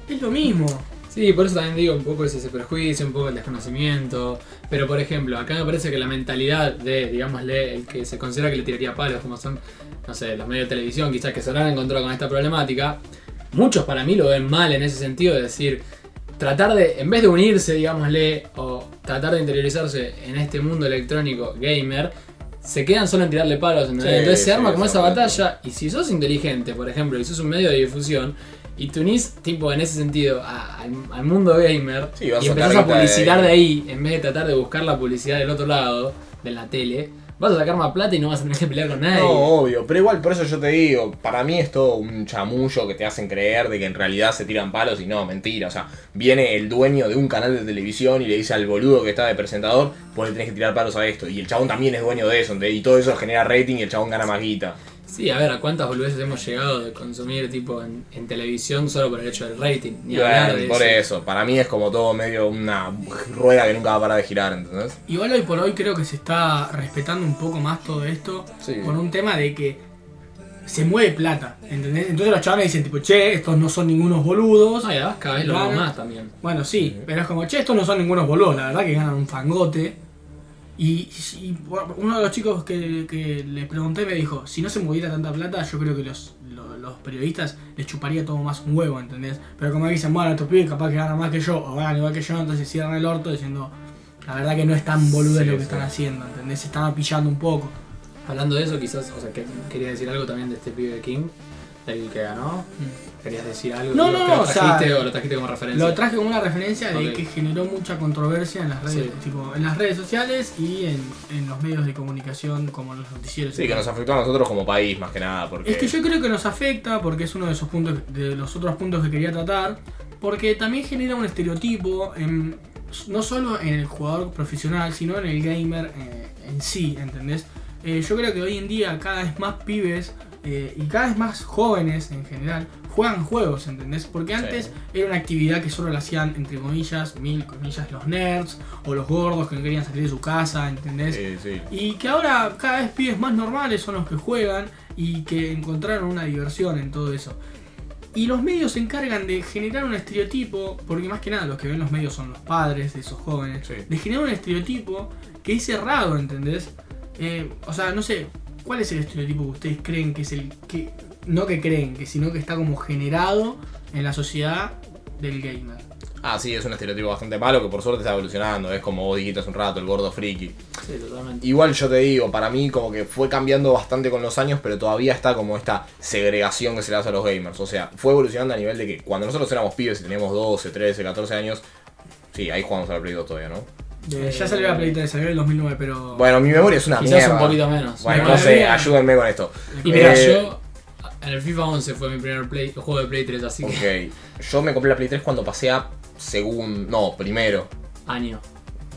Speaker 3: Es lo mismo.
Speaker 1: Sí, por eso también digo, un poco es ese prejuicio, un poco el desconocimiento. Pero por ejemplo, acá me parece que la mentalidad de, digámosle, el que se considera que le tiraría palos, como son, no sé, los medios de televisión, quizás que se habrán encontrado con esta problemática, muchos para mí lo ven mal en ese sentido, de decir, tratar de, en vez de unirse, digámosle, o tratar de interiorizarse en este mundo electrónico gamer, se quedan solo en tirarle palos, ¿entendés?
Speaker 2: Sí,
Speaker 1: Entonces se
Speaker 2: sí,
Speaker 1: arma como esa batalla, y si sos inteligente, por ejemplo, y sos un medio de difusión, y te unís, tipo, en ese sentido, a- al, al mundo gamer,
Speaker 2: Sí, vas
Speaker 1: y empezás a
Speaker 2: guita de
Speaker 1: publicitar de
Speaker 2: ahí.
Speaker 1: ahí, en vez de tratar de buscar la publicidad del otro lado, de la tele, vas a sacar más plata y no vas a tener que pelear con nadie.
Speaker 2: No, obvio, pero igual por eso yo te digo, para mí es todo un chamullo que te hacen creer de que en realidad se tiran palos y no, mentira. O sea, viene el dueño de un canal de televisión y le dice al boludo que está de presentador, pues le tenés que tirar palos a esto. Y el chabón también es dueño de eso, ¿entendés? y todo eso genera rating y el chabón gana más guita.
Speaker 1: Sí, a ver, ¿a cuántas boludeces hemos llegado de consumir tipo en, en televisión solo por el hecho del rating? Ni hablar de
Speaker 2: por
Speaker 1: eso.
Speaker 2: para mí es como todo medio una rueda que nunca va a parar de girar, ¿entendés?
Speaker 3: Igual hoy por hoy creo que se está respetando un poco más todo esto
Speaker 2: Sí.
Speaker 3: por un tema de que se mueve plata, ¿entendés? Entonces los chavales dicen tipo, che, estos no son ningunos boludos.
Speaker 1: No, y además cada vez lo más también.
Speaker 3: Bueno, sí, pero es como, che, estos no son ningunos boludos, la verdad que ganan un fangote. Y, y uno de los chicos que, que le pregunté me dijo, si no se moviera tanta plata, yo creo que los, lo- los periodistas les chuparía todo más un huevo, ¿entendés? Pero como dicen, bueno, estos pibes capaz que ganan más que yo, o ganan igual que yo, entonces cierran el orto diciendo, la verdad que no es tan boludo
Speaker 2: Sí,
Speaker 3: lo que
Speaker 2: sí.
Speaker 3: están haciendo, ¿entendés? Se están pillando un poco.
Speaker 1: Hablando de eso, quizás, o sea, que quería decir algo también de este pibe de King, del que ganó. ¿Querías decir algo?
Speaker 3: No, no, no,
Speaker 1: lo
Speaker 3: o sea,
Speaker 1: trajiste o lo trajiste como referencia.
Speaker 3: Lo traje como una referencia de
Speaker 1: Ok.
Speaker 3: que generó mucha controversia en las redes,
Speaker 1: Sí.
Speaker 3: tipo, en las redes sociales y en, en los medios de comunicación como los noticieros.
Speaker 2: Sí, que nos afectó a nosotros como país más que nada. Porque
Speaker 3: Es que yo creo que nos afecta porque es uno de esos puntos, de los otros puntos que quería tratar, porque también genera un estereotipo en- no solo en el jugador profesional, sino en el gamer eh, en sí, ¿entendés? Eh, yo creo que hoy en día cada vez más pibes eh, y cada vez más jóvenes en general juegan juegos, ¿entendés? Porque antes
Speaker 2: Sí.
Speaker 3: era una actividad que solo la hacían, entre comillas, mil comillas, los nerds o los gordos que no querían salir de su casa, ¿entendés?
Speaker 2: Sí, sí.
Speaker 3: Y que ahora cada vez pibes más normales son los que juegan y que encontraron una diversión en todo eso. Y los medios se encargan de generar un estereotipo, porque más que nada los que ven los medios son los padres de esos jóvenes, de generar un estereotipo que es errado, ¿entendés? Eh, o sea, no sé, ¿cuál es el estereotipo que ustedes creen que es el que, no que creen, que sino que está como generado en la sociedad del gamer?
Speaker 2: Ah, sí, es un estereotipo bastante malo que por suerte está evolucionando. Es como vos dijiste hace un rato, el gordo friki.
Speaker 1: Sí, totalmente.
Speaker 2: Igual yo te digo, para mí como que fue cambiando bastante con los años, pero todavía está como esta segregación que se le hace a los gamers. O sea, fue evolucionando a nivel de que cuando nosotros éramos pibes y teníamos 12, 13, 14 años, sí, ahí jugamos a la Play 2 todavía, ¿no?
Speaker 3: Eh, ya salió la Play 3, salió en el 2009, pero...
Speaker 2: Bueno, mi memoria es una
Speaker 1: Quizás
Speaker 2: mierda.
Speaker 1: un poquito menos.
Speaker 2: Bueno,
Speaker 3: Bueno,
Speaker 2: no sé, ayúdenme con esto.
Speaker 1: Y mira,
Speaker 2: Eh,
Speaker 1: yo en el FIFA 11 fue mi primer play, juego de Play 3, así que
Speaker 2: Ok, yo me compré la Play 3 cuando pasé a segundo, no, primero.
Speaker 1: año.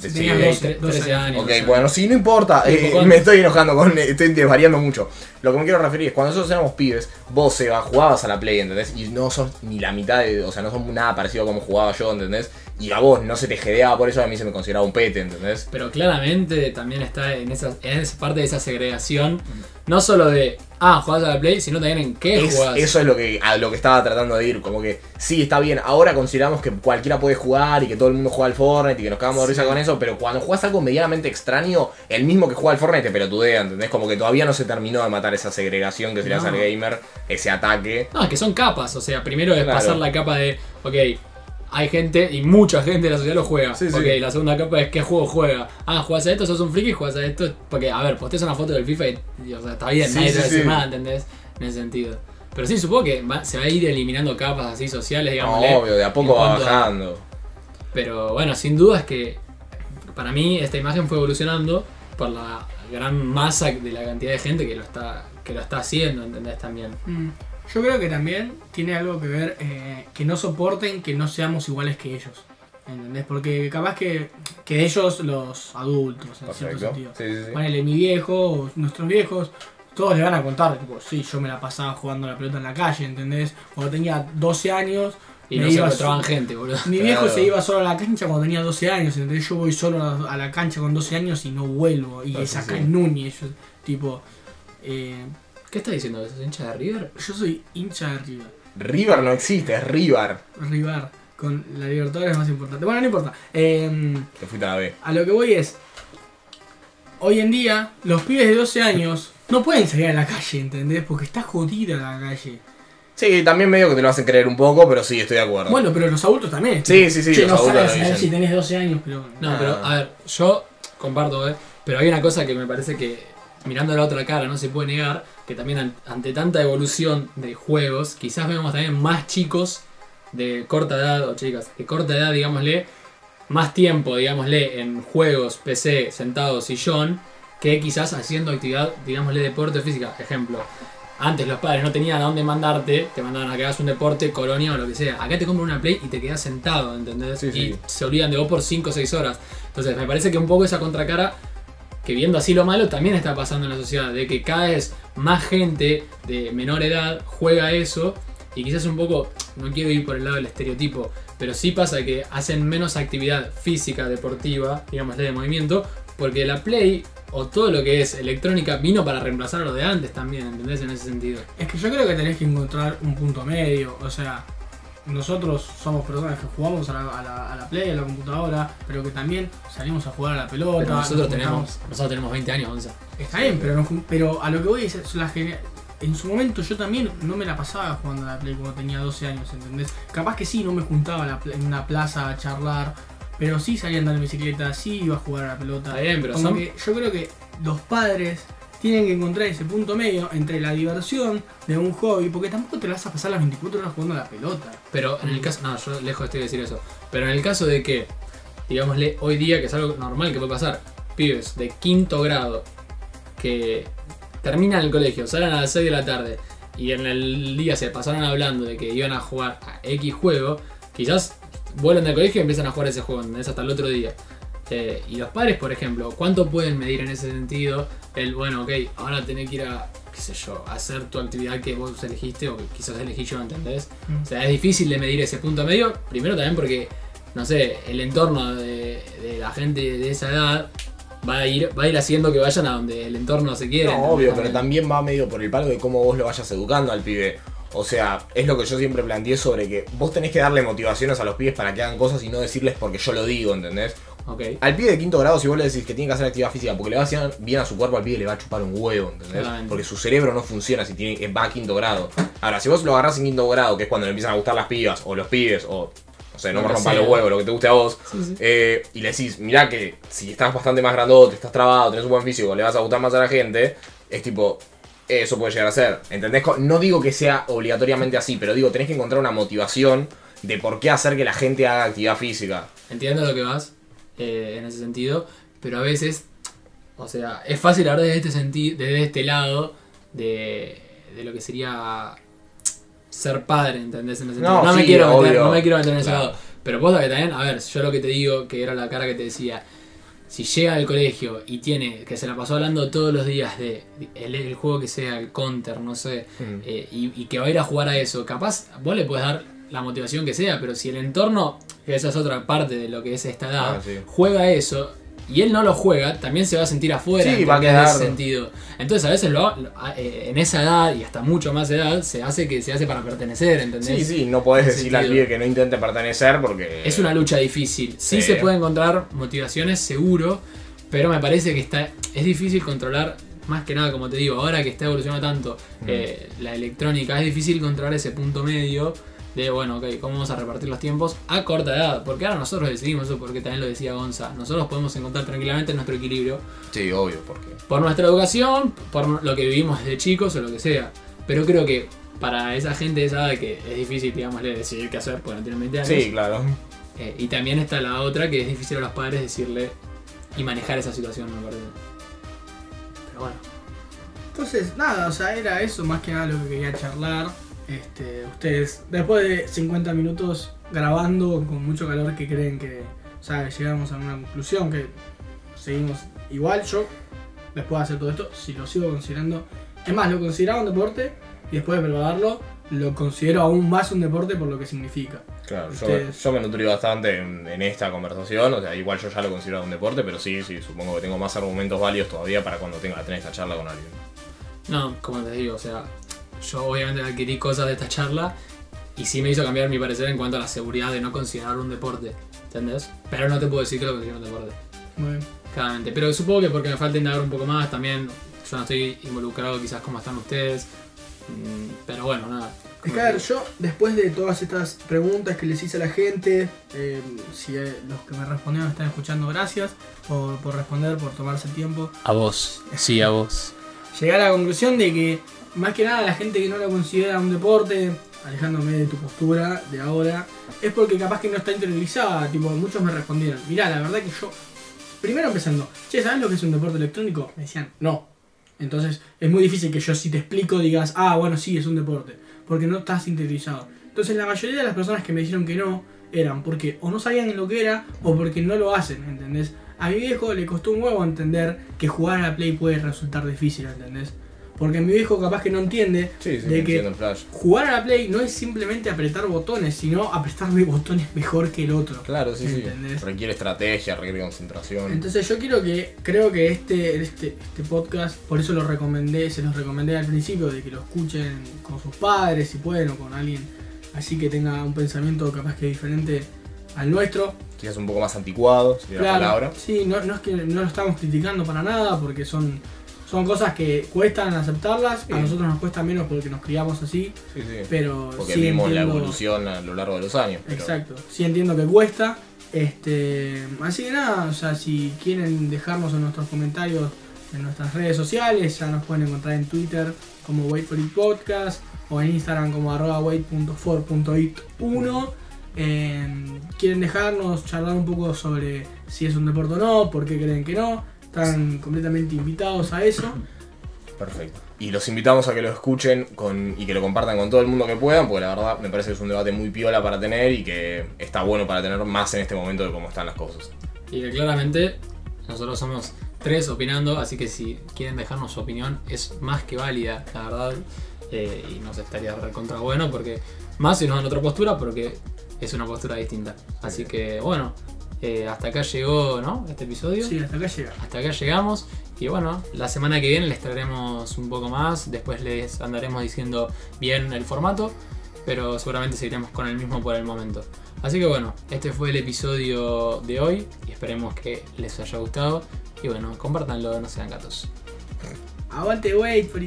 Speaker 2: De-
Speaker 3: Sí,
Speaker 2: sí,
Speaker 3: tenías
Speaker 2: de-
Speaker 3: 12,
Speaker 1: 13
Speaker 3: 12
Speaker 1: años.
Speaker 2: Ok,
Speaker 1: o sea.
Speaker 2: bueno, sí, no importa. Eh, me estoy enojando con. Estoy desvariando mucho. Lo que me quiero referir es cuando nosotros éramos pibes, vos Seba, jugabas a la Play, ¿entendés? Y no sos ni la mitad de. O sea, no sos nada parecido a como jugaba yo, ¿entendés? Y a vos no se te jedeaba por eso, a mí se me consideraba un pete, ¿entendés?
Speaker 1: Pero claramente también está en esa, en esa parte de esa segregación, no solo de, ah, jugás a la Play, sino también en qué
Speaker 2: Es-
Speaker 1: jugás.
Speaker 2: eso es lo que, a lo que estaba tratando de ir. Como que sí, está bien. Ahora consideramos que cualquiera puede jugar y que todo el mundo juega al Fortnite y que nos cagamos de risa con eso. Pero cuando jugás algo medianamente extraño, el mismo que juega al Fortnite te pelotudea, ¿entendés? Como que todavía no se terminó de matar esa segregación que se le hace
Speaker 1: No.
Speaker 2: al gamer, ese ataque.
Speaker 1: No, es que son capas, o sea, primero es
Speaker 2: Claro.
Speaker 1: pasar la capa de, ok, hay gente y mucha gente de la sociedad lo juega.
Speaker 2: Sí, sí.
Speaker 1: ok, la segunda capa es qué juego juega. Ah, jugás a esto, sos un friki, jugás a esto. Porque, a ver, posteas una foto del FIFA y, y, o sea, está bien,
Speaker 2: Sí,
Speaker 1: nadie
Speaker 2: sí,
Speaker 1: te va a decir
Speaker 2: sí.
Speaker 1: nada, ¿entendés? En ese sentido. Pero sí, supongo que va- se va a ir eliminando capas así sociales,
Speaker 2: No,
Speaker 1: digamos.
Speaker 2: obvio, de a poco va bajando.
Speaker 1: Pero bueno, sin duda es que para mí esta imagen fue evolucionando por la gran masa de la cantidad de gente que lo está, que lo está haciendo, ¿entendés? También.
Speaker 3: Mm, Yo creo que también tiene algo que ver eh, que no soporten que no seamos iguales que ellos. ¿Entendés? Porque capaz que, que ellos, los adultos, en cierto sentido.
Speaker 2: Sí, sí, sí.
Speaker 3: Ponele mi viejo, nuestros viejos, todos le van a contar, tipo, sí, yo me la pasaba jugando la pelota en la calle, ¿entendés? Cuando tenía 12 años,
Speaker 1: Y
Speaker 3: me
Speaker 1: no se
Speaker 3: iba so-
Speaker 1: gente, boludo.
Speaker 3: Mi viejo
Speaker 2: Claro.
Speaker 3: se iba solo a la cancha cuando tenía 12 años, ¿entendés? Yo voy solo a la, a la cancha con 12 años y no vuelvo. Y
Speaker 2: Ah,
Speaker 3: es acá en Núñez, yo, tipo... eh,
Speaker 1: ¿Qué estás diciendo? ¿Sos hincha de River?
Speaker 3: yo soy hincha de River.
Speaker 2: River no existe, es River.
Speaker 3: River, con la Libertadores más importante. Bueno, no importa. Eh,
Speaker 2: Te fuiste a la B.
Speaker 3: a lo que voy es. Hoy en día, los pibes de 12 años no pueden salir a la calle, ¿entendés? Porque está jodida la calle.
Speaker 2: Sí, también medio que te lo hacen creer un poco, pero sí, estoy de acuerdo.
Speaker 3: Bueno, pero los adultos también.
Speaker 2: Sí, sí, sí,
Speaker 3: Che,
Speaker 2: los
Speaker 3: no
Speaker 2: adultos
Speaker 3: sabes
Speaker 2: lo
Speaker 3: a ver
Speaker 2: dicen.
Speaker 3: si tenés 12 años, pero.
Speaker 1: No,
Speaker 2: Ah.
Speaker 1: pero a ver, yo comparto, ¿eh? Pero hay una cosa que me parece que, mirando la otra cara, no se puede negar, que también an- ante tanta evolución de juegos, quizás vemos también más chicos de corta edad, o chicas, de corta edad, digámosle, más tiempo, digámosle, en juegos, PC, sentado, sillón, que quizás haciendo actividad, digámosle, deporte o física. Ejemplo, antes los padres no tenían a dónde mandarte, te mandaban a que hagas un deporte, colonia o lo que sea. Acá te compran una Play y te quedas sentado, ¿entendés?
Speaker 2: Sí, sí.
Speaker 1: Y se olvidan de vos por 5 o 6 horas. Entonces me parece que un poco esa contracara, que viendo así lo malo, también está pasando en la sociedad, de que cada vez más gente de menor edad juega eso, y quizás un poco, no quiero ir por el lado del estereotipo, pero sí pasa que hacen menos actividad física, deportiva, digamos, de movimiento, porque la Play o todo lo que es electrónica vino para reemplazar a lo de antes también, ¿entendés? En ese sentido.
Speaker 3: Es que yo creo que tenés que encontrar un punto medio. O sea, nosotros somos personas que jugamos a la, a la, a la Play, a la computadora, pero que también salimos a jugar a la pelota.
Speaker 1: Pero nosotros
Speaker 3: nos
Speaker 1: tenemos, nosotros tenemos 20 años, 11.
Speaker 3: Está bien, pero, no jun- pero a lo que voy es la En su momento yo también no me la pasaba jugando a la Play cuando tenía 12 años, ¿entendés? Capaz que sí, no me juntaba la en una plaza a charlar, pero sí salía a andar en bicicleta, sí iba a jugar a la pelota.
Speaker 1: Está bien, pero
Speaker 3: Como
Speaker 1: son-
Speaker 3: que yo creo que los padres tienen que encontrar ese punto medio entre la diversión de un hobby, porque tampoco te vas a pasar las 24 horas jugando a la pelota.
Speaker 1: Pero en el caso, no, yo lejos estoy de decir eso. Pero en el caso de que, digámosle, hoy día, que es algo normal que puede pasar, pibes de quinto grado que terminan el colegio, salen a las 6 de la tarde y en el día se pasaron hablando de que iban a jugar a X juego, quizás vuelven del colegio y empiezan a jugar ese juego, ¿entendés? Hasta el otro día. Eh, y los padres, por ejemplo, ¿cuánto pueden medir en ese sentido? El, bueno, ok, ahora tenés que ir a, qué sé yo, a hacer tu actividad que vos elegiste o que quizás elegí yo, ¿entendés?
Speaker 3: Mm.
Speaker 1: O sea, es difícil de medir ese punto medio. Primero también porque, no sé, el entorno de, de la gente de esa edad va a ir va a ir haciendo que vayan a donde el entorno se quiere.
Speaker 2: No, obvio, pero también va medio por el palo de cómo vos lo vayas educando al pibe. O sea, es lo que yo siempre planteé sobre que vos tenés que darle motivaciones a los pibes para que hagan cosas y no decirles porque yo lo digo, ¿entendés? Al pibe de quinto grado, si vos le decís que tiene que hacer actividad física porque le va a hacer bien a su cuerpo, al pibe le va a chupar un huevo, ¿entendés? Porque su cerebro no funciona si tiene, va a quinto grado. Ahora, si vos lo agarrás en quinto grado, que es cuando le empiezan a gustar las pibas o los pibes, o no sé, no me
Speaker 1: sea.
Speaker 2: los huevos, lo que te guste a vos,
Speaker 1: Sí, sí.
Speaker 2: eh, y le decís, mirá que si estás bastante más grandote, estás trabado, tenés un buen físico, le vas a gustar más a la gente, es tipo, eso puede llegar a ser. ¿Entendés? No digo que sea obligatoriamente así, pero digo, tenés que encontrar una motivación de por qué hacer que la gente haga actividad física.
Speaker 1: Entiendo lo que vas eh, en ese sentido, pero a veces, o sea, es fácil hablar desde este sentido, desde este lado de, de lo que sería ser padre, ¿entendés? En ese sentido.
Speaker 2: No,
Speaker 1: No, me quiero meter, no me quiero meter en ese
Speaker 2: Claro.
Speaker 1: lado. Pero vos que también, a ver, yo lo que te digo, que era la cara que te decía, si llega al colegio y tiene, que se la pasó hablando todos los días de el, el juego que sea, el counter, no sé,
Speaker 2: Mm.
Speaker 1: eh, y, y que va a ir a jugar a eso, capaz vos le puedes dar la motivación que sea, pero si el entorno, que esa es otra parte de lo que es esta edad,
Speaker 2: Ah, sí.
Speaker 1: juega eso y él no lo juega, también se va a sentir afuera
Speaker 2: Sí, va a quedar-
Speaker 1: en ese sentido. Entonces a veces lo, lo- a- eh, en esa edad y hasta mucho más edad se hace que se hace para pertenecer, ¿entendés?
Speaker 2: Sí, sí, no podés decirle al pibe que no intente pertenecer porque...
Speaker 1: Es una lucha difícil. Sí,
Speaker 2: Sí.
Speaker 1: se puede encontrar motivaciones, seguro, pero me parece que está es difícil controlar, más que nada, como te digo, ahora que está evolucionando tanto
Speaker 2: Mm.
Speaker 1: eh, la electrónica, es difícil controlar ese punto medio de, bueno, ok, ¿cómo vamos a repartir los tiempos a corta edad? Porque ahora nosotros decidimos eso, porque también lo decía Gonza, nosotros podemos encontrar tranquilamente nuestro equilibrio
Speaker 2: Sí, obvio, porque...
Speaker 1: por nuestra educación, por lo que vivimos desde chicos o lo que sea. Pero creo que para esa gente de esa edad que es difícil, digamos, decidir qué hacer porque no tienen 20 años.
Speaker 2: Sí, claro.
Speaker 1: Eh, y también está la otra que es difícil a los padres decirle y manejar esa situación, me parece. Pero bueno,
Speaker 3: Entonces, nada, o sea, era eso más que nada lo que quería charlar. Este, ustedes, después de 50 minutos grabando con mucho calor, que creen que, o sea, llegamos a una conclusión, que seguimos igual. Yo, después de hacer todo esto, si lo sigo considerando, es más, lo consideraba un deporte y después de probarlo, lo considero aún más un deporte por lo que significa.
Speaker 2: Claro, yo,
Speaker 3: Ustedes-
Speaker 2: yo me nutrí bastante en, en esta conversación, o sea, igual yo ya lo considero un deporte, pero sí, sí, supongo que tengo más argumentos válidos todavía para cuando tenga tener esta charla con alguien.
Speaker 1: no, como te digo, o sea, yo obviamente adquirí cosas de esta charla y sí me hizo cambiar mi parecer en cuanto a la seguridad de no considerar un deporte, ¿entendés? Pero no te puedo decir que lo considero un deporte.
Speaker 3: Muy bien.
Speaker 1: Claramente, pero supongo que porque me falta indagar un poco más, también yo no estoy involucrado quizás como están ustedes, mm, pero bueno, nada.
Speaker 3: Es que, a ver, yo después de todas estas preguntas que les hice a la gente, eh, si eh, los que me respondieron están escuchando, gracias por, por responder, por tomarse el tiempo.
Speaker 1: A vos, sí, a vos.
Speaker 3: Llegar a la conclusión de que, más que nada, la gente que no lo considera un deporte, alejándome de tu postura de ahora, es porque capaz que no está interiorizada. Tipo, muchos me respondieron, mirá, la verdad que yo, primero empezando, che, ¿sabes lo que es un deporte electrónico? Me decían, no. Entonces, es muy difícil que yo si te explico digas, ah, bueno, sí, es un deporte, porque no estás interiorizado. Entonces, la mayoría de las personas que me dijeron que no, eran porque o no sabían lo que era o porque no lo hacen, ¿entendés? A mi viejo le costó un huevo entender que jugar a la Play puede resultar difícil, ¿entendés? Porque mi viejo capaz que no entiende
Speaker 2: Sí, sí,
Speaker 3: de que jugar a la Play no es simplemente apretar botones, sino apretar botones mejor que el otro.
Speaker 2: Claro, sí, sí. Requiere estrategia, requiere concentración.
Speaker 3: Entonces yo quiero que, creo que este, este, este podcast, por eso lo recomendé, se los recomendé al principio, de que lo escuchen con sus padres, si pueden, o con alguien así que tenga un pensamiento capaz que diferente al nuestro.
Speaker 2: Quizás un poco más anticuado, sería la palabra.
Speaker 3: sí, no, no es que no lo estamos criticando para nada, porque son, son cosas que cuestan aceptarlas,
Speaker 2: Sí.
Speaker 3: a nosotros nos cuesta menos porque nos criamos así,
Speaker 2: Sí, sí.
Speaker 3: pero
Speaker 2: Porque vimos la evolución a lo largo de los años. pero-
Speaker 3: Exacto, sí entiendo que cuesta. Este, así que nada, o sea, si quieren dejarnos en nuestros comentarios en nuestras redes sociales, ya nos pueden encontrar en Twitter como Wait for It Podcast o en Instagram como arroba wait.for.it1. Eh, quieren dejarnos charlar un poco sobre si es un deporte o no, por qué creen que no. Están completamente invitados a eso.
Speaker 2: Perfecto. Y los invitamos a que lo escuchen con, y que lo compartan con todo el mundo que puedan, porque la verdad me parece que es un debate muy piola para tener y que está bueno para tener más en este momento de cómo están las cosas.
Speaker 1: Y que claramente nosotros somos tres opinando, así que si quieren dejarnos su opinión es más que válida, la verdad. eh, y nos estaría recontra bueno porque más si nos dan otra postura porque es una postura distinta. Así que bueno, eh, hasta acá llegó ¿no? este episodio.
Speaker 3: Sí, hasta acá llega.
Speaker 1: Hasta acá llegamos. Y bueno, la semana que viene les traeremos un poco más. Después les andaremos diciendo bien el formato. Pero seguramente seguiremos con el mismo por el momento. Así que bueno, este fue el episodio de hoy. Y esperemos que les haya gustado. Y bueno, compártanlo, no sean gatos.
Speaker 3: Aguante, wait, por.